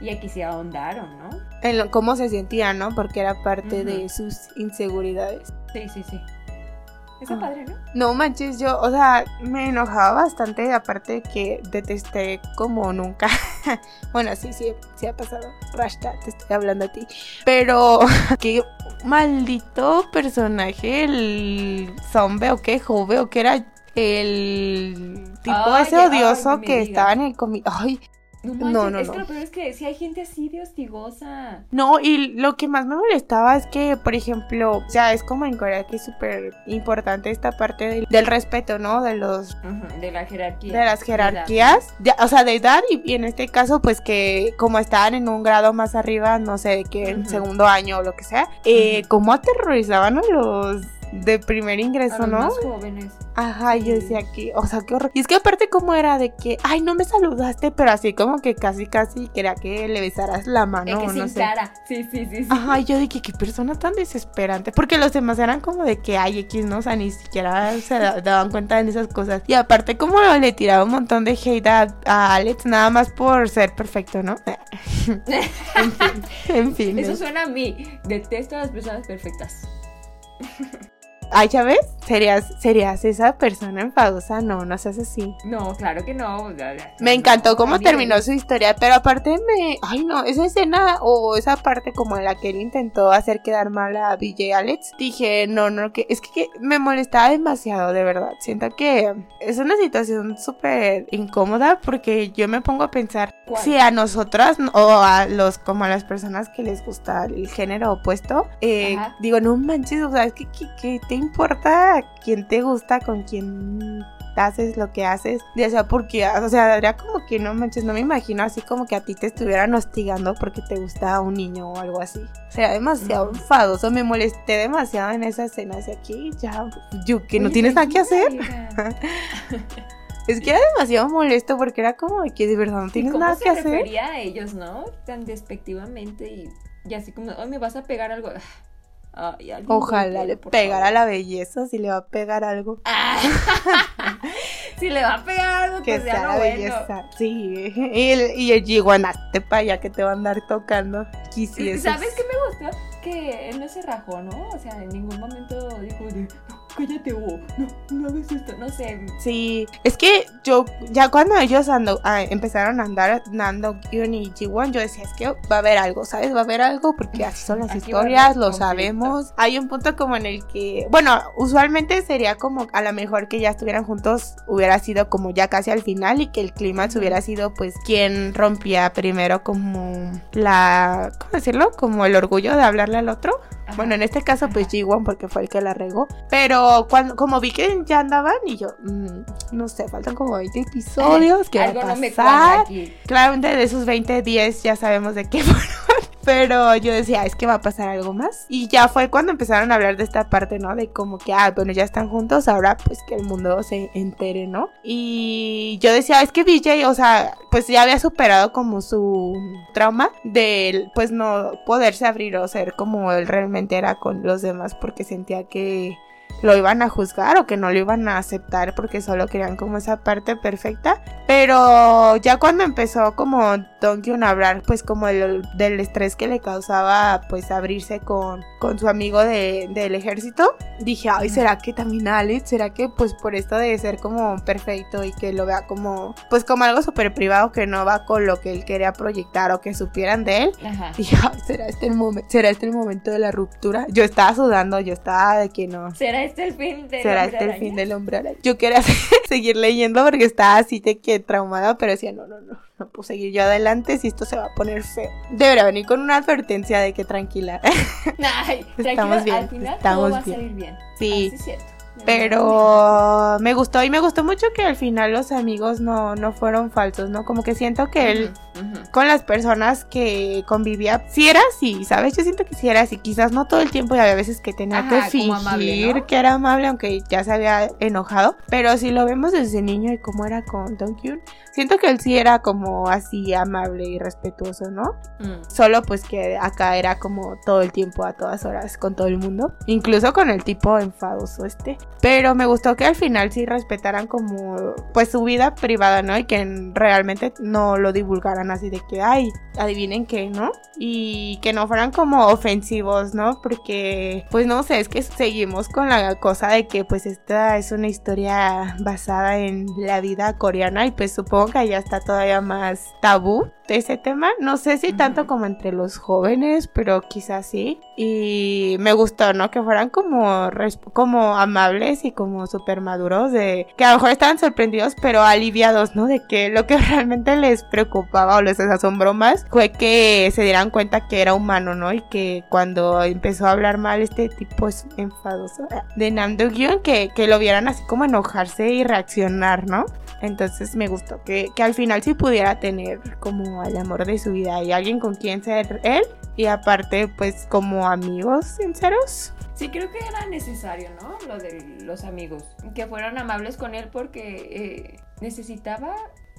Y aquí sí ahondaron, ¿no? En lo- cómo se sentían, ¿no? Porque era parte de sus inseguridades. Sí, sí, sí. Está Ah. padre, ¿no? No manches, yo, o sea, me enojaba bastante, aparte de que detesté como nunca. bueno, sí, sí, sí ha pasado. Rashta, te estoy hablando a ti. Pero, qué maldito personaje, el zombie o qué, jove o que era el tipo Ay, ese odioso que estaba en el comi. Ay, No, No, manches, no, es no. que lo peor es que si hay gente así de hostigosa. No, y lo que más me molestaba es que, por ejemplo, o sea, es como en Corea que es súper importante esta parte del, del respeto, ¿no? De los De la jerarquía. de las jerarquías, o sea, de edad y, y en este caso, pues que como estaban en un grado más arriba, no sé, de que en segundo año o lo que sea, eh, Ujú. cómo aterrorizaban a los de primer A ingreso, los ¿no? más jóvenes. Ajá, y yo Sí. decía que, o sea, qué horror. Y es que aparte como era de que, ay, no me saludaste, pero así como que casi, casi quería que le besaras la mano, que no sin sé. cara. Sí, sí, sí. sí. Ajá, yo dije, qué persona tan desesperante. Porque los demás eran como de que hay X, ¿no? O sea, ni siquiera se da- daban cuenta de esas cosas. Y aparte, como le tiraba un montón de hate a, a Alex, nada más por ser perfecto, ¿no? en fin, en fin. Eso suena a mí. Detesto a las personas perfectas. Ay, ya ves, serías, serías esa persona enfadosa. No, no seas así. No, claro que no. Me encantó cómo Amigo. terminó su historia, pero aparte me... Ay no, esa escena o esa parte como en la que él intentó hacer quedar mal a BJ Alex, dije, no, no, que es que, que me molestaba demasiado, de verdad. Siento que es una situación súper incómoda porque yo me pongo a pensar ¿Cuál? si a nosotras o a los, como a las personas que les gusta el género opuesto, eh, digo, no manches, o sea, es que, que, que te importa quién te gusta, con quién haces lo que haces, ya sea porque, o sea, era como que no manches, no me imagino así como que a ti te estuvieran hostigando porque te gusta un niño o algo así. O sea, demasiado enfadoso, me molesté demasiado en esa escena, así aquí ya, yo que no Oye, tienes nada que hacer. Es que era demasiado molesto porque era como de que de verdad no ¿Y tienes nada se que hacer. refería a ellos, no? Tan despectivamente y, y así como, hoy me vas a pegar algo. Ay, Ojalá le pegara la belleza, si le va a pegar algo. Si le va a pegar algo, Que pues sea la bueno. belleza. Sí. Y el, y el para allá que te va a andar tocando. Quisieses. ¿Sabes qué me gustó? Que él no se rajó, ¿no? O sea, en ningún momento dijo cállate o no, no hagas esto, no sé. Sí, es que yo, ya cuando ellos ando, ah, empezaron a andar, Nando, Kyun y Jiwon, yo decía, es que va a haber algo, ¿sabes? Va a haber algo porque así son las Aquí historias, lo conflicto. sabemos. Hay un punto como en el que, bueno, usualmente sería como a lo mejor que ya estuvieran juntos, hubiera sido como ya casi al final y que el Ujú. hubiera sido pues quien rompía primero como la, ¿cómo decirlo? Como el orgullo de hablarle al otro. Ajá. Bueno, en este caso, pues Ajá. G1 porque fue el que la regó. Pero cuando, como vi que ya andaban y yo, mm, no sé, faltan como 20 episodios. ¿Qué va a no pasar? aquí. Claramente de esos 20, 10 ya sabemos de qué fueron. Pero yo decía, es que va a pasar algo más. Y ya fue cuando empezaron a hablar de esta parte, ¿no? De como que, ah, bueno, ya están juntos, ahora pues que el mundo se entere, ¿no? Y yo decía, es que BJ, o sea, pues ya había superado como su trauma de, pues no poderse abrir o ser como él realmente era con los demás porque sentía que lo iban a juzgar o que no lo iban a aceptar porque solo querían como esa parte perfecta. Pero ya cuando empezó como Kyun a hablar pues como del estrés que le causaba pues abrirse con, con su amigo del ejército, dije, ay, ¿será que también Alex? ¿Será que pues por esto de ser como perfecto y que lo vea como pues como algo súper privado que no va con lo que él quería proyectar o que supieran de él? Dije, ay, ¿será este, el momento, ¿será este el momento de la ruptura? Yo estaba sudando, yo estaba de que no. ¿Será este el fin del ¿Será este el fin del hombre Yo quería seguir leyendo porque estaba así de que traumada, pero decía, no, no, no, no puedo seguir yo adelante si esto se va a poner feo. Debería venir con una advertencia de que tranquila. Ay, estamos bien, al final estamos todo va bien. a salir bien. Sí, es cierto. Pero me gustó y me gustó mucho que al final los amigos no, no fueron falsos, ¿no? Como que siento que él con las personas que convivía, si era así, ¿sabes? Yo siento que si era así, quizás no todo el tiempo y había veces que tenía que fingir que era amable, aunque ya se había enojado, pero si lo vemos desde niño y cómo era con Don Kyun, siento que él sí era como así amable y respetuoso, ¿no? Mm. Solo pues que acá era como todo el tiempo, a todas horas, con todo el mundo, incluso con el tipo enfadoso este. Pero me gustó que al final sí respetaran como pues su vida privada, ¿no? Y que realmente no lo divulgaran así de que, ay, adivinen qué, ¿no? Y que no fueran como ofensivos, ¿no? Porque pues no sé, es que seguimos con la cosa de que pues esta es una historia basada en la vida coreana y pues supongo que ya está todavía más tabú ese tema. No sé si tanto como entre los jóvenes, pero quizás sí. Y me gustó, ¿no? Que fueran como, como amables y como súper maduros, de que a lo mejor estaban sorprendidos, pero aliviados, ¿no? De que lo que realmente les preocupaba o les asombró más fue que se dieran cuenta que era humano, ¿no? Y que cuando empezó a hablar mal este tipo es enfadoso de Nam Do que, que lo vieran así como enojarse y reaccionar, ¿no? Entonces me gustó que, que al final sí pudiera tener como al amor de su vida y alguien con quien ser él y aparte pues como amigos sinceros. Sí, creo que era necesario, ¿no? Lo de los amigos, que fueran amables con él porque eh, necesitaba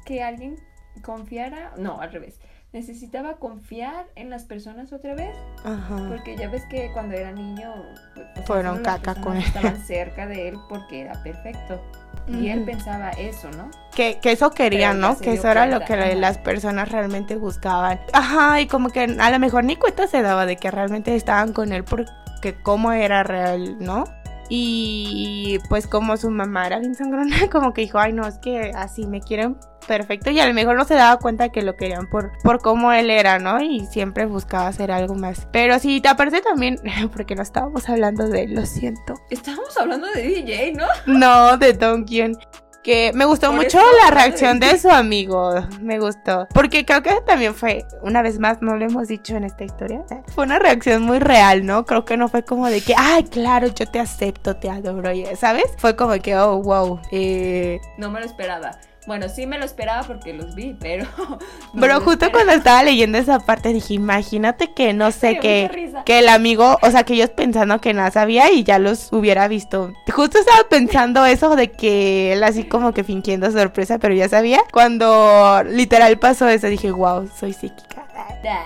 que alguien confiara, no, al revés, necesitaba confiar en las personas otra vez. Ajá. Porque ya ves que cuando era niño pues, fueron caca con él. Estaban cerca de él porque era perfecto. Y él pensaba eso, ¿no? Que, que eso querían, ¿no? Que eso era lo que las personas realmente buscaban. Ajá, y como que a lo mejor ni cuenta se daba de que realmente estaban con él porque cómo era real, ¿no? Y pues como su mamá era bien sangrona, como que dijo, ay no, es que así me quieren perfecto y a lo mejor no se daba cuenta que lo querían por, por cómo él era, ¿no? Y siempre buscaba hacer algo más. Pero sí, aparte también, porque no estábamos hablando de él, lo siento. Estábamos hablando de DJ, ¿no? No, de Don Kyun que me gustó mucho la reacción de su amigo, me gustó, porque creo que también fue, una vez más, no lo hemos dicho en esta historia, fue una reacción muy real, ¿no? Creo que no fue como de que, ay, claro, yo te acepto, te adoro, ¿sabes? Fue como que, oh, wow. Eh... No me lo esperaba. Bueno, sí me lo esperaba porque los vi, pero... pero justo cuando estaba leyendo esa parte dije, imagínate que, no sé, que, que el amigo, o sea, que ellos pensando que nada sabía y ya los hubiera visto. Justo estaba pensando eso de que él así como que fingiendo sorpresa, pero ya sabía. Cuando literal pasó eso, dije, wow, soy psíquica.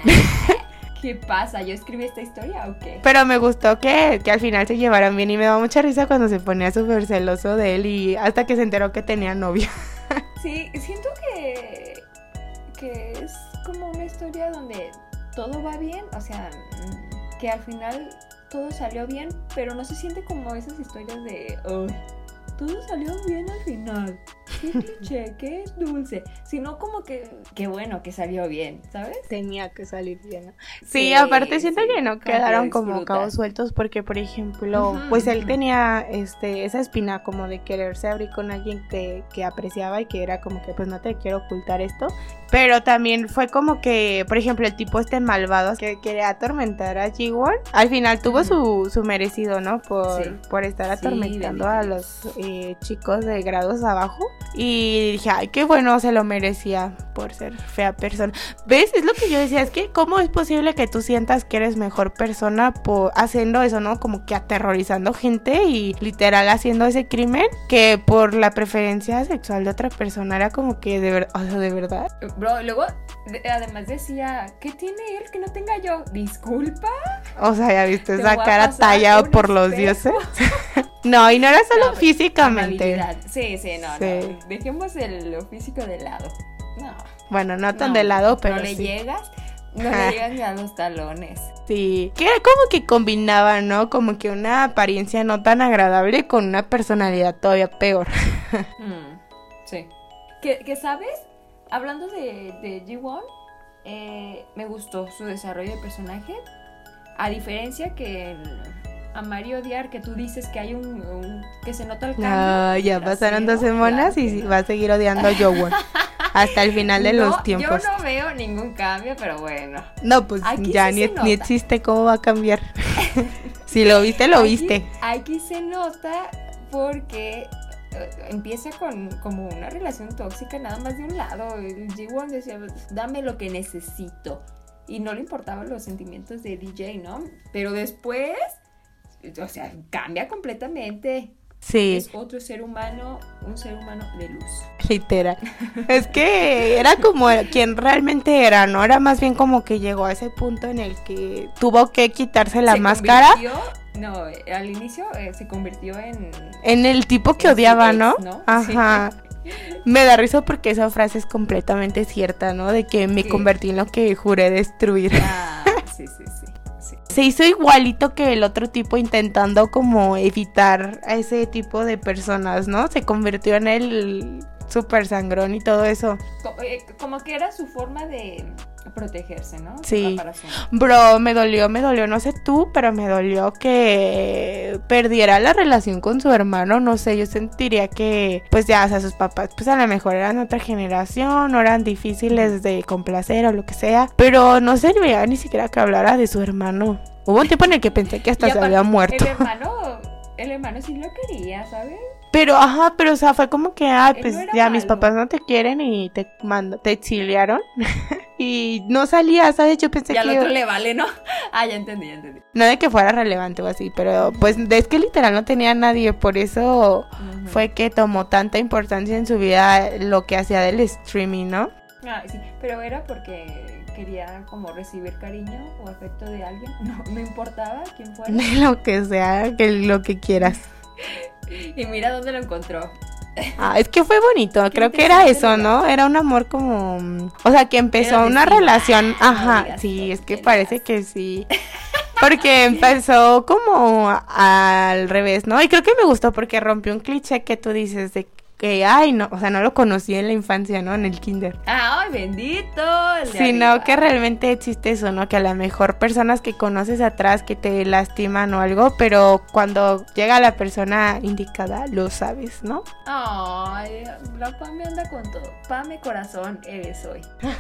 ¿Qué pasa? ¿Yo escribí esta historia o qué? Pero me gustó que, que al final se llevaron bien y me da mucha risa cuando se ponía súper celoso de él y hasta que se enteró que tenía novia. Sí, siento que, que es como una historia donde todo va bien, o sea, mm, que al final todo salió bien, pero no se siente como esas historias de, todo salió bien al final. Qué cliché, qué dulce. Sino como que, qué bueno que salió bien, ¿sabes? Tenía que salir bien. Sí, aparte siento que no quedaron como cabos sueltos porque, por ejemplo, pues él tenía este esa espina como de quererse abrir con alguien que, que apreciaba y que era como que pues no te quiero ocultar esto. Pero también fue como que, por ejemplo, el tipo este malvado que quería atormentar a g al final tuvo su, su merecido, ¿no? Por, por estar atormentando a los eh, chicos de grados abajo. Y dije, ay, qué bueno, se lo merecía por ser fea persona. ¿Ves? Es lo que yo decía, es que cómo es posible que tú sientas que eres mejor persona por haciendo eso, ¿no? Como que aterrorizando gente y literal haciendo ese crimen que por la preferencia sexual de otra persona era como que de verdad, o sea, de verdad. Bro, luego además decía, ¿qué tiene él que no tenga yo? Disculpa. O sea, ya viste esa cara tallada por los dioses. No, y no era solo No, pero físicamente. Sí, sí, no, Sí. no. Dejemos el, lo físico de lado. No. Bueno, no tan no, de lado, pero No le sí. llegas, no le llegas ni a los talones. Sí, que era como que combinaba, ¿no? Como que una apariencia no tan agradable con una personalidad todavía peor. Mm, sí. ¿Que, que sabes? Hablando de, de Ji-Won, eh, me gustó su desarrollo de personaje. A diferencia que el- a Mario Odiar, que tú dices que hay un, un- que se nota el cambio. Ah, ya pasaron dos semanas claro y no. va a seguir odiando a Jowon. Hasta el final de No, los tiempos. Yo no veo ningún cambio, pero bueno. No, pues Aquí ya sí ni, ni existe, ¿cómo va a cambiar? si lo viste, lo Aquí- viste. Aquí se nota porque empieza con como una relación tóxica nada más de un lado. El G1 decía, dame lo que necesito. Y no le importaban los sentimientos de DJ, ¿no? Pero después, o sea, cambia completamente. Sí, Es otro ser humano, un ser humano de luz. literal. Es que era como quien realmente era, ¿no? Era más bien como que llegó a ese punto en el que tuvo que quitarse la Se máscara no, eh, al inicio eh, se convirtió en... en el tipo que odiaba, ex, ¿no? ¿no? Ajá. Me da risa porque esa frase es completamente cierta, ¿no? De que me convertí en lo que juré destruir. Ah, sí, sí, sí. sí. Se hizo igualito que el otro tipo intentando como evitar a ese tipo de personas, ¿no? Se convirtió en el super sangrón y todo eso. Eh, Como que era su forma de protegerse, ¿no? Sí. Bro, me dolió, me dolió, no sé tú, pero me dolió que perdiera la relación con su hermano, no sé, yo sentiría que, pues ya, o sea, sus papás, pues a lo mejor eran otra generación, no eran difíciles de complacer o lo que sea, pero no servía ni siquiera que hablara de su hermano. Hubo un tiempo en el que pensé que hasta se había muerto. El hermano, el hermano sí lo quería, ¿sabes? Pero, ajá, pero, o sea, fue como que, Él pues no ya mis papás no te quieren y te mando, te exiliaron. y no salía, ¿sabes? Yo pensé Y al que... otro le vale, ¿no? Ah, ya entendí, ya entendí. No de que fuera relevante o así, pero pues es que literal no tenía nadie, por eso fue que tomó tanta importancia en su vida lo que hacía del streaming, ¿no? Ah, sí, pero era porque quería como recibir cariño o afecto de alguien. No, no importaba quién fuera. De lo que sea, que lo que quieras. Y mira dónde lo encontró. Ah, es que fue bonito, creo que era eso, ¿no? Era un amor como... O sea, que empezó una relación... Ah, no Ajá, digas sí, es que parece que sí. Porque empezó como al revés, ¿no? Y creo que me gustó porque rompió un cliché que tú dices de que, ay, no, o sea, no lo conocí en la infancia, ¿no? En el kinder. ¡Ay, bendito! Sino arriba. que realmente existe eso, ¿no? Que a lo mejor personas que conoces atrás que te lastiman o algo, pero cuando llega la persona indicada lo sabes, ¿no? Ay, la Pame anda con todo. Pame corazón, eres hoy.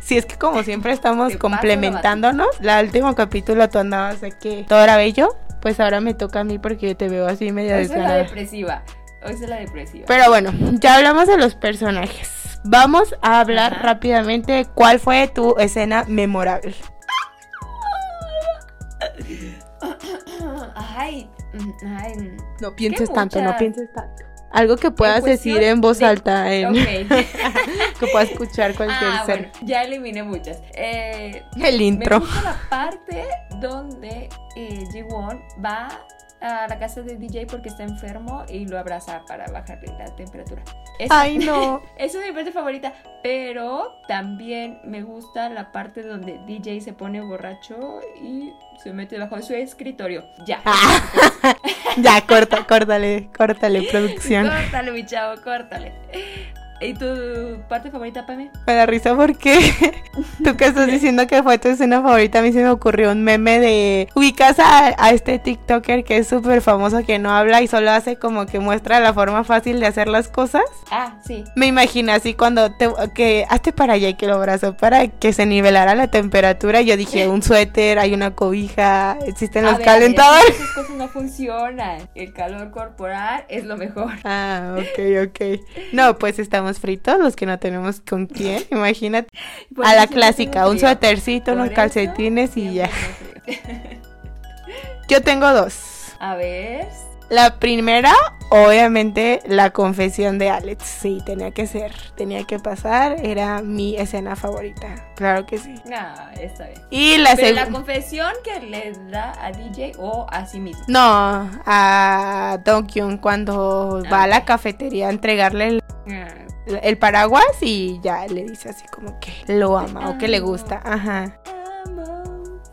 Sí, es que como siempre estamos Te complementándonos, la último capítulo tú andabas que todo era bello, pues ahora me toca a mí porque yo te veo así la desganada. depresiva. Hoy soy la depresiva. Pero bueno, ya hablamos de los personajes. Vamos a hablar Ajá. rápidamente de cuál fue tu escena memorable. Ay, mm, ay. No pienses tanto, no pienses tanto. Algo que puedas decir en voz de- alta, en... Ok. que pueda escuchar cualquier ah, ser. bueno, ya eliminé muchas. Eh, El me intro. gusta la parte donde eh, Ji-Won va a la casa de DJ porque está enfermo y lo abraza para bajarle la temperatura. Esa- Ay, no. Esa es mi parte favorita, pero también me gusta la parte donde DJ se pone borracho y se mete bajo su escritorio. Ya. Ah. ya, corta, córtale, córtale, producción. Córtale, mi chavo, córtale. ¿Y tu parte favorita, Pame? Me da risa porque tú que estás diciendo que fue tu escena favorita, a mí se me ocurrió un meme de ubicas a, a este TikToker que es súper famoso que no habla y solo hace como que muestra la forma fácil de hacer las cosas. Ah, sí. Me imagino así cuando te que hazte para allá y que lo abrazó para que se nivelara la temperatura. Yo dije un suéter, hay una cobija, existen A los ver, a ver, calentadores. Esas cosas no funcionan. El calor corporal es lo mejor. Ah, ok, ok. No, pues estamos fritos los que no tenemos con quién. Imagínate. Por A la clásica, un suétercito, unos calcetines y ya. Yo tengo dos. A ver. La primera, obviamente, la confesión de Alex. Sí, tenía que ser, tenía que pasar. Era mi escena favorita. Claro que sí. Ah, está bien. Y la Pero la segunda. confesión que le da a DJ o a sí mismo. No, a Don Kyun cuando va a la cafetería a entregarle el, Ah, el paraguas y ya le dice así como que lo ama o que le gusta. Ajá.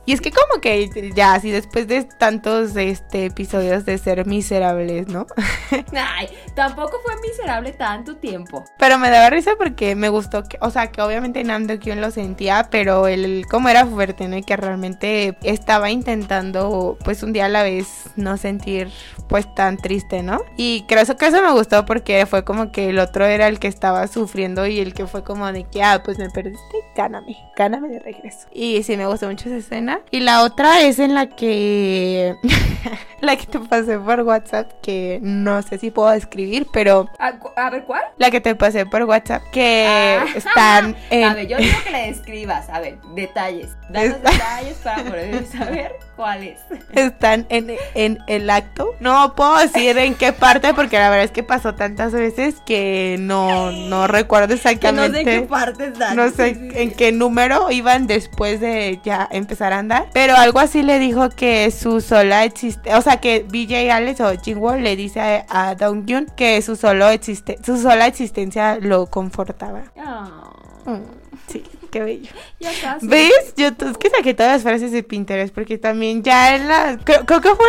Y es que como que ya así después de tantos este episodios de ser miserables, ¿no? Ay, tampoco fue miserable tanto tiempo. Pero me daba risa porque me gustó que, o sea, que obviamente Nam Do Kyun lo sentía, pero él como era fuerte, ¿no? Y que realmente estaba intentando, pues un día a la vez, no sentir pues tan triste, ¿no? Y creo eso- que eso me gustó porque fue como que el otro era el que estaba sufriendo y el que fue como de que, ah, pues me perdiste, gáname, gáname de regreso. Y sí, me gustó mucho esa escena. Y la otra es en la que, la que te pasé por WhatsApp, que no sé si puedo describir, pero A, a ver, ¿cuál? la que te pasé por WhatsApp, que Ah. están en... A ver, yo digo que le describas. A ver, detalles. Danos detalles para poder saber cuál es. Están en, en el acto. No puedo decir en qué parte porque la verdad es que pasó tantas veces que no, no recuerdo Que no exactamente. sé en qué parte están. No sé Sí, sí, en sí. qué número iban después de ya empezar a andar. Pero algo así le dijo que su sola existe. O sea, que BJ Alex o Jingwo le dice a, a Donghyun que su, solo existe, su sola existencia lo confortaba. Ah, Mm, sí, qué bello. ya casi. ¿Ves? Yo es que saqué todas las frases de Pinterest porque también ya en la creo, creo que fue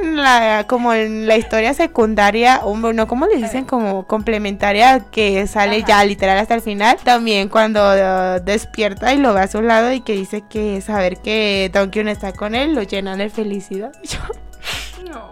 en la como en la historia secundaria o no cómo le dicen como complementaria que sale Ajá. ya literal hasta el final también cuando uh, despierta y lo ve a su lado y que dice que saber que Don Kyun está con él lo llena de felicidad. Yo, No.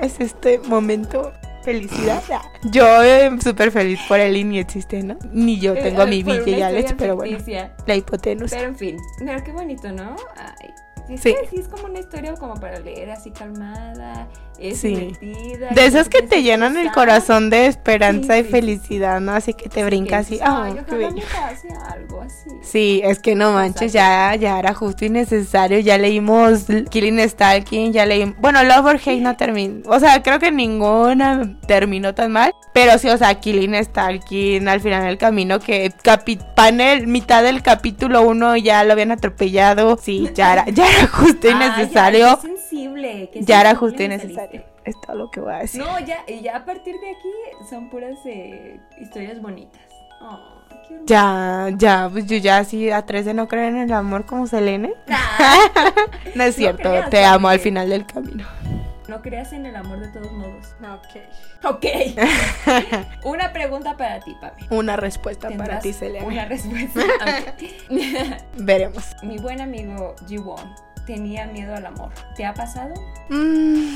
es este momento felicidad. Yo eh, súper feliz por él y ni existe, ¿no? Ni yo tengo a mi Villa y Alex, pero bueno, la hipotenusa. Pero en fin, pero qué bonito, ¿no? Ay, es Sí. que sí es como una historia como para leer así calmada, es Sí. divertida. De esas que te llenan el corazón de esperanza Sí, y felicidad, ¿no? Así que te brinca así. ¡Ah, Ay, qué bello! pase algo así. Sí, es que no manches, ya, ya era justo y necesario. Ya leímos Killing Stalking, ya leímos. Bueno, Love or Hate no terminó. O sea, creo que ninguna terminó tan mal. Pero sí, o sea, Killing Stalking al final del camino, que panel, mitad del capítulo 1 ya lo habían atropellado. Sí, ya era, ya era justo y Ay, necesario. Ya era justo y necesario. Es todo lo que voy a decir. No, ya, y ya a partir de aquí son puras eh, historias bonitas. Oh, qué. Ya, ya, pues yo ya así a tres de no creer en el amor como Selene. Ah, No es cierto, te amo al final del camino. no creas en el amor de todos modos. Ok. Ok. Una pregunta para ti, Pame. Una respuesta para ti, Selene. Una respuesta. Ok. Veremos. Mi buen amigo Jiwon tenía miedo al amor. ¿Te ha pasado? Mm,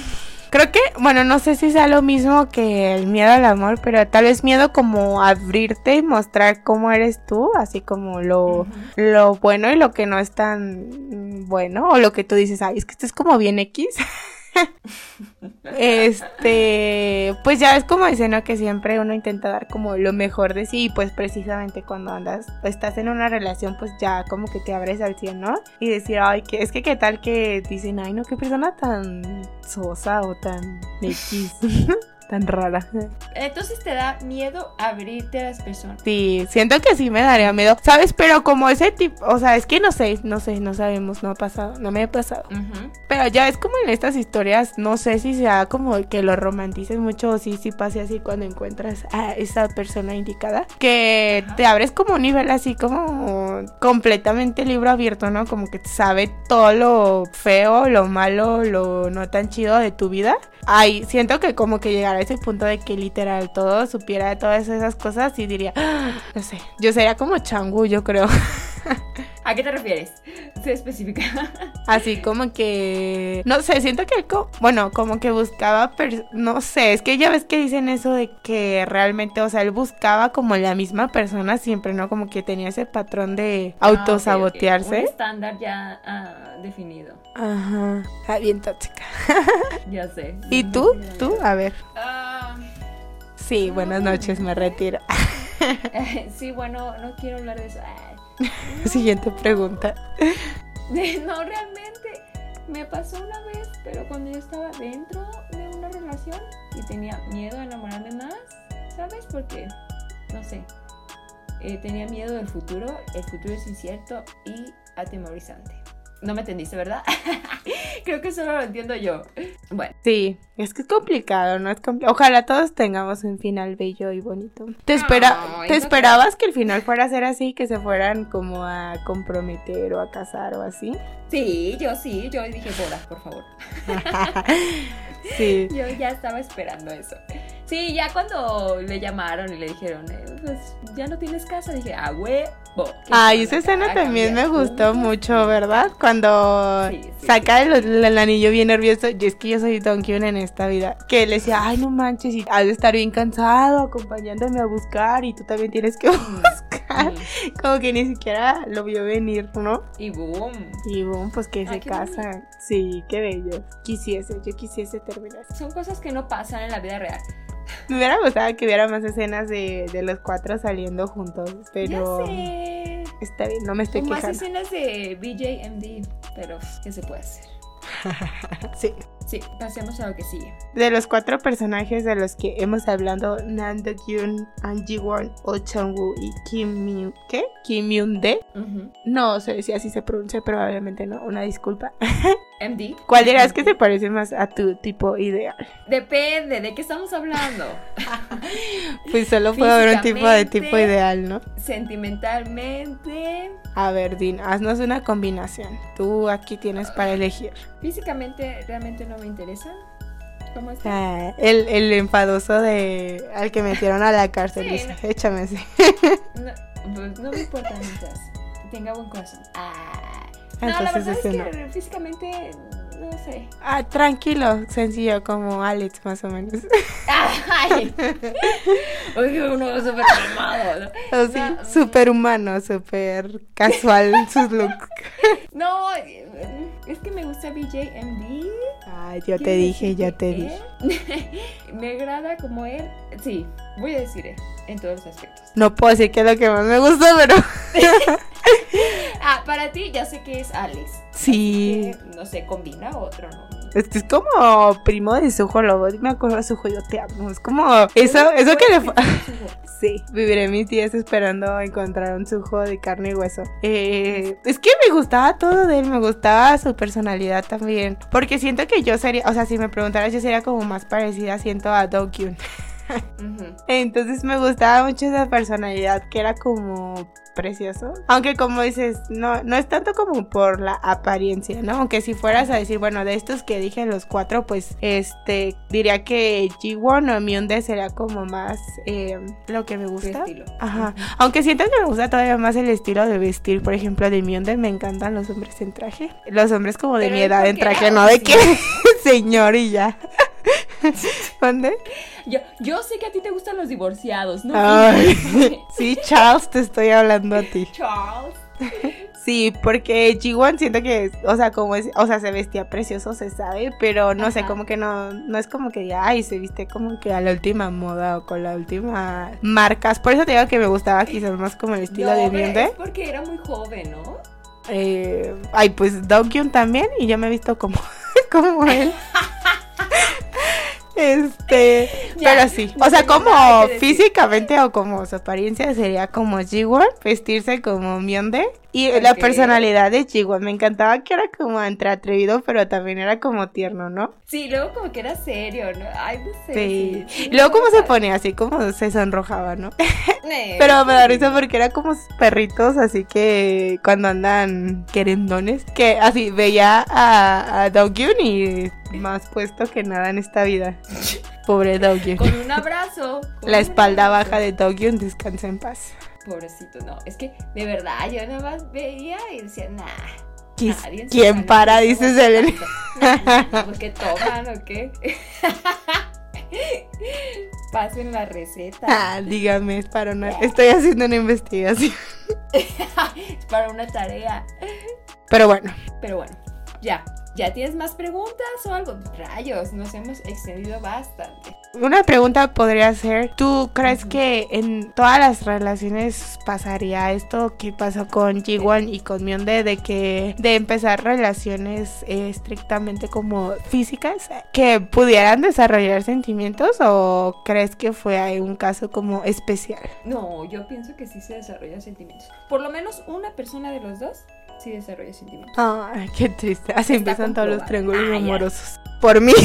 creo que, bueno, no sé si sea lo mismo que el miedo al amor, pero tal vez miedo como abrirte y mostrar cómo eres tú, así como lo, lo bueno y lo que no es tan bueno, o lo que tú dices, ay, es que esto es como bien X. Este, pues ya es como dicen. Que siempre uno intenta dar como lo mejor de sí y pues precisamente cuando andas, estás en una relación, pues ya como que te abres al 100, ¿no? Y decir, ay, que es que qué tal que dicen, ay, no, qué persona tan sosa o tan X, tan rara. Entonces te da miedo abrirte a las personas. Sí, siento que sí me daría miedo, ¿sabes? Pero como ese tipo, o sea, es que no sé, no sé, no sabemos, no ha pasado, no me ha pasado. Ujú. Pero ya es como en estas historias, no sé si sea como que lo romantices mucho o si sí pase así cuando encuentras a esa persona indicada. Que te abres como un nivel así como completamente libro abierto, ¿no? Como que sabe todo lo feo, lo malo, lo no tan chido de tu vida. Ay, siento que como que llegar a ese punto de que literal todo supiera de todas esas cosas y diría, "Ah", no sé, yo sería como changu, yo creo. ¿A qué te refieres? Se especifica. Así como que, no sé, siento que, bueno, como que buscaba, no sé, es que ya ves que dicen eso de que realmente, o sea, él buscaba como la misma persona siempre, ¿no? Como que tenía ese patrón de Ah, autosabotearse. Un estándar ya ah, definido. Ajá, está bien tóxica. Ya sé. ¿Y tú? ¿Tú? A ver. Ah, Sí, buenas noches, me retiro. sí, bueno, no quiero hablar de eso. Siguiente pregunta. No, realmente. Me pasó una vez, pero cuando yo estaba dentro de una relación y tenía miedo a enamorarme más, ¿sabes? Porque, no sé, eh, tenía miedo del futuro, el futuro es incierto y atemorizante. No me entendiste, ¿verdad? Creo que solo lo entiendo yo. Bueno. Sí, es que es complicado, ¿no? Es compl- Ojalá todos tengamos un final bello y bonito. ¿Te, espera ¿te esperabas que el final fuera a ser así? Que se fueran como a comprometer o a casar o así. Sí, yo sí, yo dije bodas, por favor. sí. Yo ya estaba esperando eso. Sí, ya cuando le llamaron y le dijeron, eh, pues ya no tienes casa, dije, ah, huevo. Ay, esa escena también me gustó juntos". mucho, ¿verdad? Cuando Sí, sí, saca el, el anillo bien nervioso. Yo es que yo soy Don Kyun en esta vida. Que le decía, ay, no manches, y has de estar bien cansado acompañándome a buscar y tú también tienes que buscar. Como que ni siquiera lo vio venir, ¿no? Y boom. Y boom, pues que Ay, se casan. Sí, qué bello. Quisiese, yo quisiese terminar. Son cosas que no pasan en la vida real. Me hubiera gustado que hubiera más escenas de, de los cuatro saliendo juntos, pero Ya sé. está bien, no me estoy O más quejando. escenas de BJMD, pero ¿qué se puede hacer? Sí. Sí, pasemos a lo que sigue. De los cuatro personajes de los que hemos hablado, Nan Do-kyun, An Ji-won, Oh Chang-woo y Kim Myun, ¿qué? Kim Myun-de. Ujú. No sé si así se pronuncia, probablemente no. Una disculpa. MD. ¿Cuál dirás que se parece más a tu tipo ideal? Depende, ¿de qué estamos hablando? Pues solo puede haber un tipo de tipo ideal, ¿no? Sentimentalmente, A ver, Din, haznos una combinación. Tú aquí tienes para elegir. físicamente realmente no me interesan. ¿Cómo está? Ah, el, el enfadoso de al que metieron a la cárcel. Sí, dice, no. échame. No, pues, no me importa mientras tenga buen corazón. Ay. No, la Entonces verdad es no. que físicamente, no sé. Ah, tranquilo, sencillo, como Alex más o menos. Ay. Oye, uno súper calmado, ¿no? Así, No, súper humano, súper casual sus looks. No, es que me gusta BJMD. Ah, yo te dije, yo te dije. me agrada como él. Sí, voy a decir él, en todos los aspectos. No puedo decir que es lo que más me gusta, pero Ah, para ti ya sé que es Alex. sí. Que, no sé, combina otro, ¿no? Este es como primo de Sujo Lobo. Me acuerdo de Sujo, yo te amo. Es como eso, eso que le Sí, viviré mis días esperando encontrar un sujo de carne y hueso. Eh, es que me gustaba todo de él, me gustaba su personalidad también. Porque siento que yo sería, o sea, si me preguntaras, yo sería como más parecida, siento a Do Entonces me gustaba mucho esa personalidad que era como precioso. Aunque como dices, no, no es tanto como por la apariencia, ¿no? Aunque si fueras a decir, bueno, de estos que dije los cuatro, pues este diría que Jiwon o Myunde sería como más eh, lo que me gusta. estilo. Ajá. Aunque siento que me gusta todavía más el estilo de vestir, por ejemplo, de Myunde me encantan los hombres en traje. Los hombres como de Pero mi edad en traje, no de que señor y ya. ¿Dónde? Yo, yo sé que a ti te gustan los divorciados, ¿no? Ay, sí, Charles, te estoy hablando a ti. Charles. Sí, porque Jiwon siento que, o sea, como es, o sea, se vestía precioso, se sabe, pero no sé, como que no, no es como que diga, ay, se viste como que a la última moda o con la última marcas. Por eso te digo que me gustaba quizás más como el estilo no, de Myunde. es porque era muy joven, ¿no? Eh, ay, pues Dokyun también, y yo me he visto como, como él. Este, pero sí, o sea, como físicamente o como su apariencia sería como Jiwon, vestirse como Myunde y la personalidad de Jiwon, me encantaba que era como entre atrevido, pero también era como tierno, ¿no? Sí, luego como que era serio, ¿no? Ay, no sé. Sí. luego como se ponía así, como se sonrojaba, ¿no? Eh, Pero me da risa porque era como perritos, así que cuando andan querendones, que así veía a, a Dogyun y más puesto que nada en esta vida. Pobre Dogyun. Con un abrazo. con La espalda abrazo. baja de Dogyun descansa en paz. Pobrecito, no. Es que, de verdad, yo nada más veía y decía, nah. ¿Qui- nadie ¿Quién para? juicio Dice Selene. estar- Nah, ¿Por qué toman o qué? Pasen la receta. Ah, dígame, es para una... Estoy haciendo una investigación. es para una tarea. Pero bueno, Pero bueno, ya. ¿Ya tienes más preguntas o algo? Rayos, nos hemos extendido bastante. Una pregunta podría ser, ¿tú crees que en todas las relaciones pasaría esto que pasó con Jiwon y con Myeonde de que de empezar relaciones eh, estrictamente como físicas que pudieran desarrollar sentimientos o crees que fue un caso como especial? No, yo pienso que sí se desarrollan sentimientos. Por lo menos una persona de los dos sí desarrolla sentimientos. Ay, qué triste. Así Está empiezan todos los triángulos Ah, ya. amorosos. Por mí.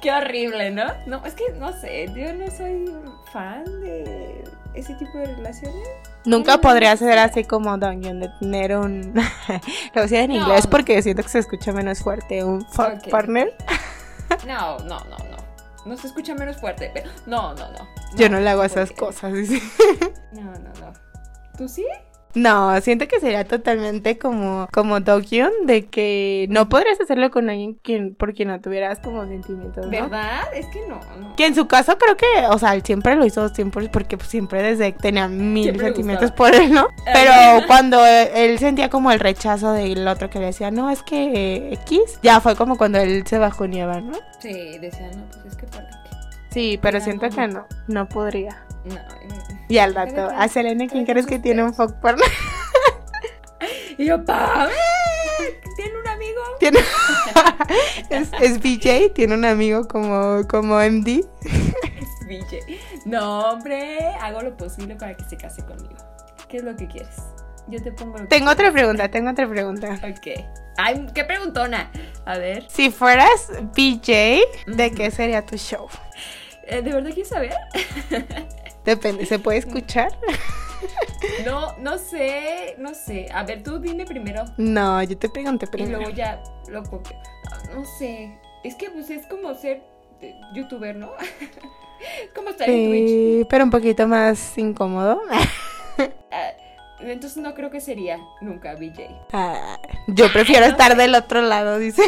Qué horrible, ¿no? No, es que no sé, yo no soy fan de ese tipo de relaciones. Nunca no, podría no ser así como Dungeon de tener un. Lo voy a decir en No, inglés porque siento que se escucha menos fuerte. Un fuck Ok. partner. No, no, no, no. No se escucha menos fuerte, pero no, no, no. Yo no le hago esas porque- cosas. No, no, no. ¿Tú sí? No, siento que sería totalmente como, como de que no podrías hacerlo con alguien quien, por quien no tuvieras como sentimientos, ¿no? ¿Verdad? Es que no, no. Que en su caso creo que, o sea, él siempre lo hizo siempre porque pues, siempre desde que tenía mil Siempre sentimientos por él, ¿no? Pero cuando él, él sentía como el rechazo del otro que le decía, no, es que eh, X, ya fue como cuando él se bajoneaba, ¿no? Sí, decían, no, pues es que para. Sí, pero siento que no, no podría. No. Y al rato, a Selene, ¿quién crees que tiene un fuck partner? Y yo, pa, ¿tiene un amigo? Tiene... es, es BJ, tiene un amigo como, como MD. Es BJ. No, hombre, hago lo posible para que se case conmigo. ¿Qué es lo que quieres? Yo te pongo lo que Tengo otra pregunta, tengo otra pregunta. Ok. Ay, qué preguntona. A ver, Si fueras BJ, ¿de qué sería tu show? Eh, ¿de verdad quieres saber? Depende, ¿se puede escuchar? No, no sé, no sé. A ver, tú dime primero No, yo te pregunté y primero. luego ya lo copio. No, no sé. Es que pues es como ser eh, youtuber, ¿no? como estar en Twitch. Sí, pero un poquito más incómodo. Ah, entonces no creo que sería nunca BJ. Ah, yo prefiero no estar del otro lado, dice.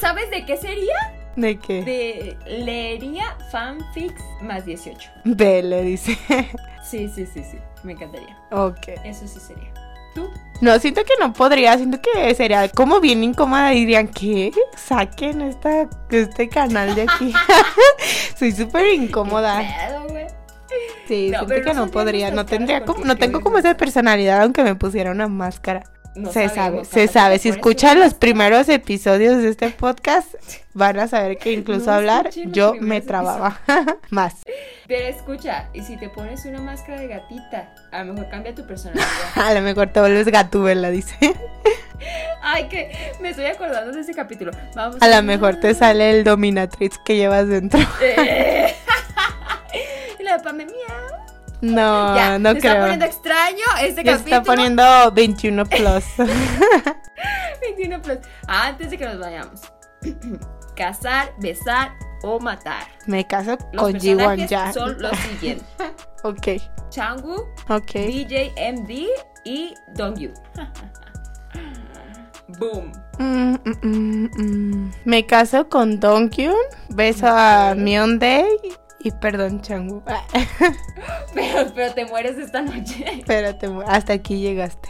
¿Sabes de qué sería? ¿De qué? De leería fanfics más 18. Vele, dice. Sí, sí, sí, sí. Me encantaría. ok. Eso sí sería. ¿Tú? No, siento que no podría, siento que sería como bien incómoda y dirían que saquen esta, este canal de aquí. Soy súper incómoda. Sí, No, siento que no podría, no tendría como, no tengo como esa personalidad aunque me pusiera una máscara. No se sabe, se sabe. Si escuchan los primeros episodios de este podcast, van a saber que incluso No hablar yo me trababa más. Pero escucha, y si te pones una máscara de gatita, a lo mejor cambia tu personalidad. A lo mejor te vuelves gatúbela, dice. Ay, que me estoy acordando de ese capítulo. Vamos A lo mejor te sale el dominatrix que llevas dentro. Eh. y la de Pame miau. No, ya, no ¿te está creo. poniendo extraño este capítulo? está poniendo 21 plus. 21 plus. Antes de que nos vayamos. Cazar, besar o matar. Me caso Los con G1 personajes ya. son los siguientes. Ok, Changu, ok. DJ MD y Dongyu. Boom. Mm, mm, mm, mm. Me caso con Dongyun, beso a. Myeondae y perdón Changu. Pero, pero te mueres esta noche. Espérate, hasta aquí llegaste.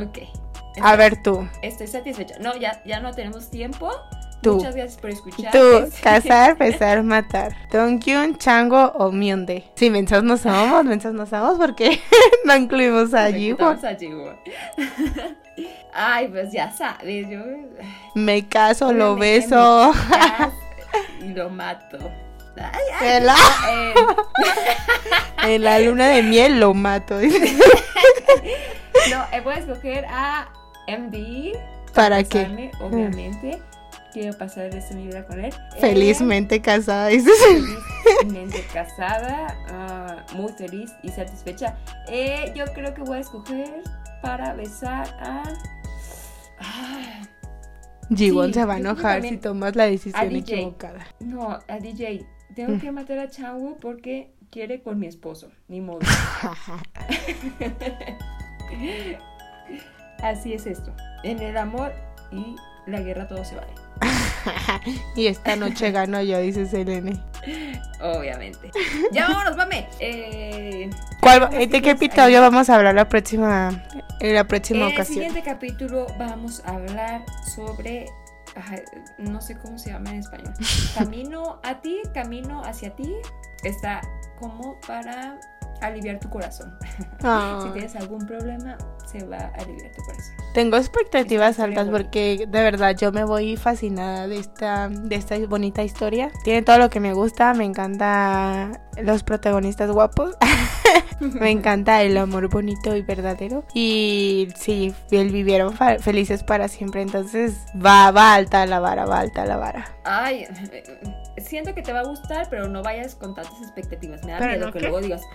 Ok. A ver tú, Estoy satisfecha. No, ya, ya no tenemos tiempo. Tú. Muchas gracias por escuchar. tú, casar, besar, matar. Dongyun, Chango o Myeondae. Sí, mensos no somos, mensos no somos porque no incluimos a quitamos a. Ay, pues ya sabes, yo Me caso, lo beso. me caso y lo mato. Ay, ay, En la, eh, en la luna de miel lo mato. dice. no, eh, voy a escoger a MD. ¿Para qué? Obviamente. Quiero pasar el resto de mi vida con él. Eh, Felizmente casada, dices. felizmente casada, ah, muy feliz y satisfecha. Eh, yo creo que voy a escoger para besar a. Ah, Jiwon Sí, se va a enojar si tomas la decisión equivocada. no, a DJ. Tengo Mm. que matar a Changu porque quiere con mi esposo. Ni modo. Así es esto. En el amor y la guerra todo se vale. y esta noche gano yo, dice Selene. Obviamente. Ya vámonos, mame. Eh, ¿Cuál, ¿De qué episodio vamos a hablar la próxima, en la próxima En el ocasión? siguiente capítulo vamos a hablar sobre. Ajá, no sé cómo se llama en español. Camino a ti, camino hacia ti. Está como para aliviar tu corazón. Ah. Si tienes algún problema, se va a aliviar tu corazón. Tengo expectativas altas porque de verdad yo me voy fascinada de esta, de esta bonita historia. Tiene todo lo que me gusta, me encanta los protagonistas guapos, me encanta el amor bonito y verdadero. Y sí, vivieron felices para siempre, entonces va, va alta la vara, va alta la vara. Ay, siento que te va a gustar, pero no vayas con tantas expectativas. Me da ¿Pero miedo no que qué? luego digas,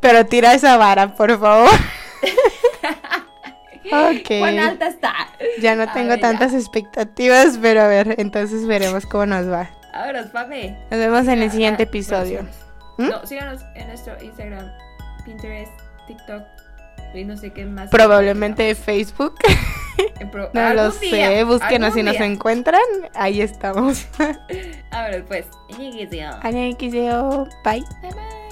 Pero tira esa vara, por favor. ok. ¿cuán alta está? Ya no A tengo ver, ya. tantas expectativas, pero a ver, entonces veremos cómo nos va. Ahora, Pame. Nos vemos en el siguiente episodio. ¿Mm? No, síganos en nuestro Instagram, Pinterest, TikTok y no sé qué más. Probablemente Facebook. Pro- No lo día, sé. Búsquenos si nos encuentran. Ahí estamos. Ahora pues, ñiguicio. Bye. Bye bye.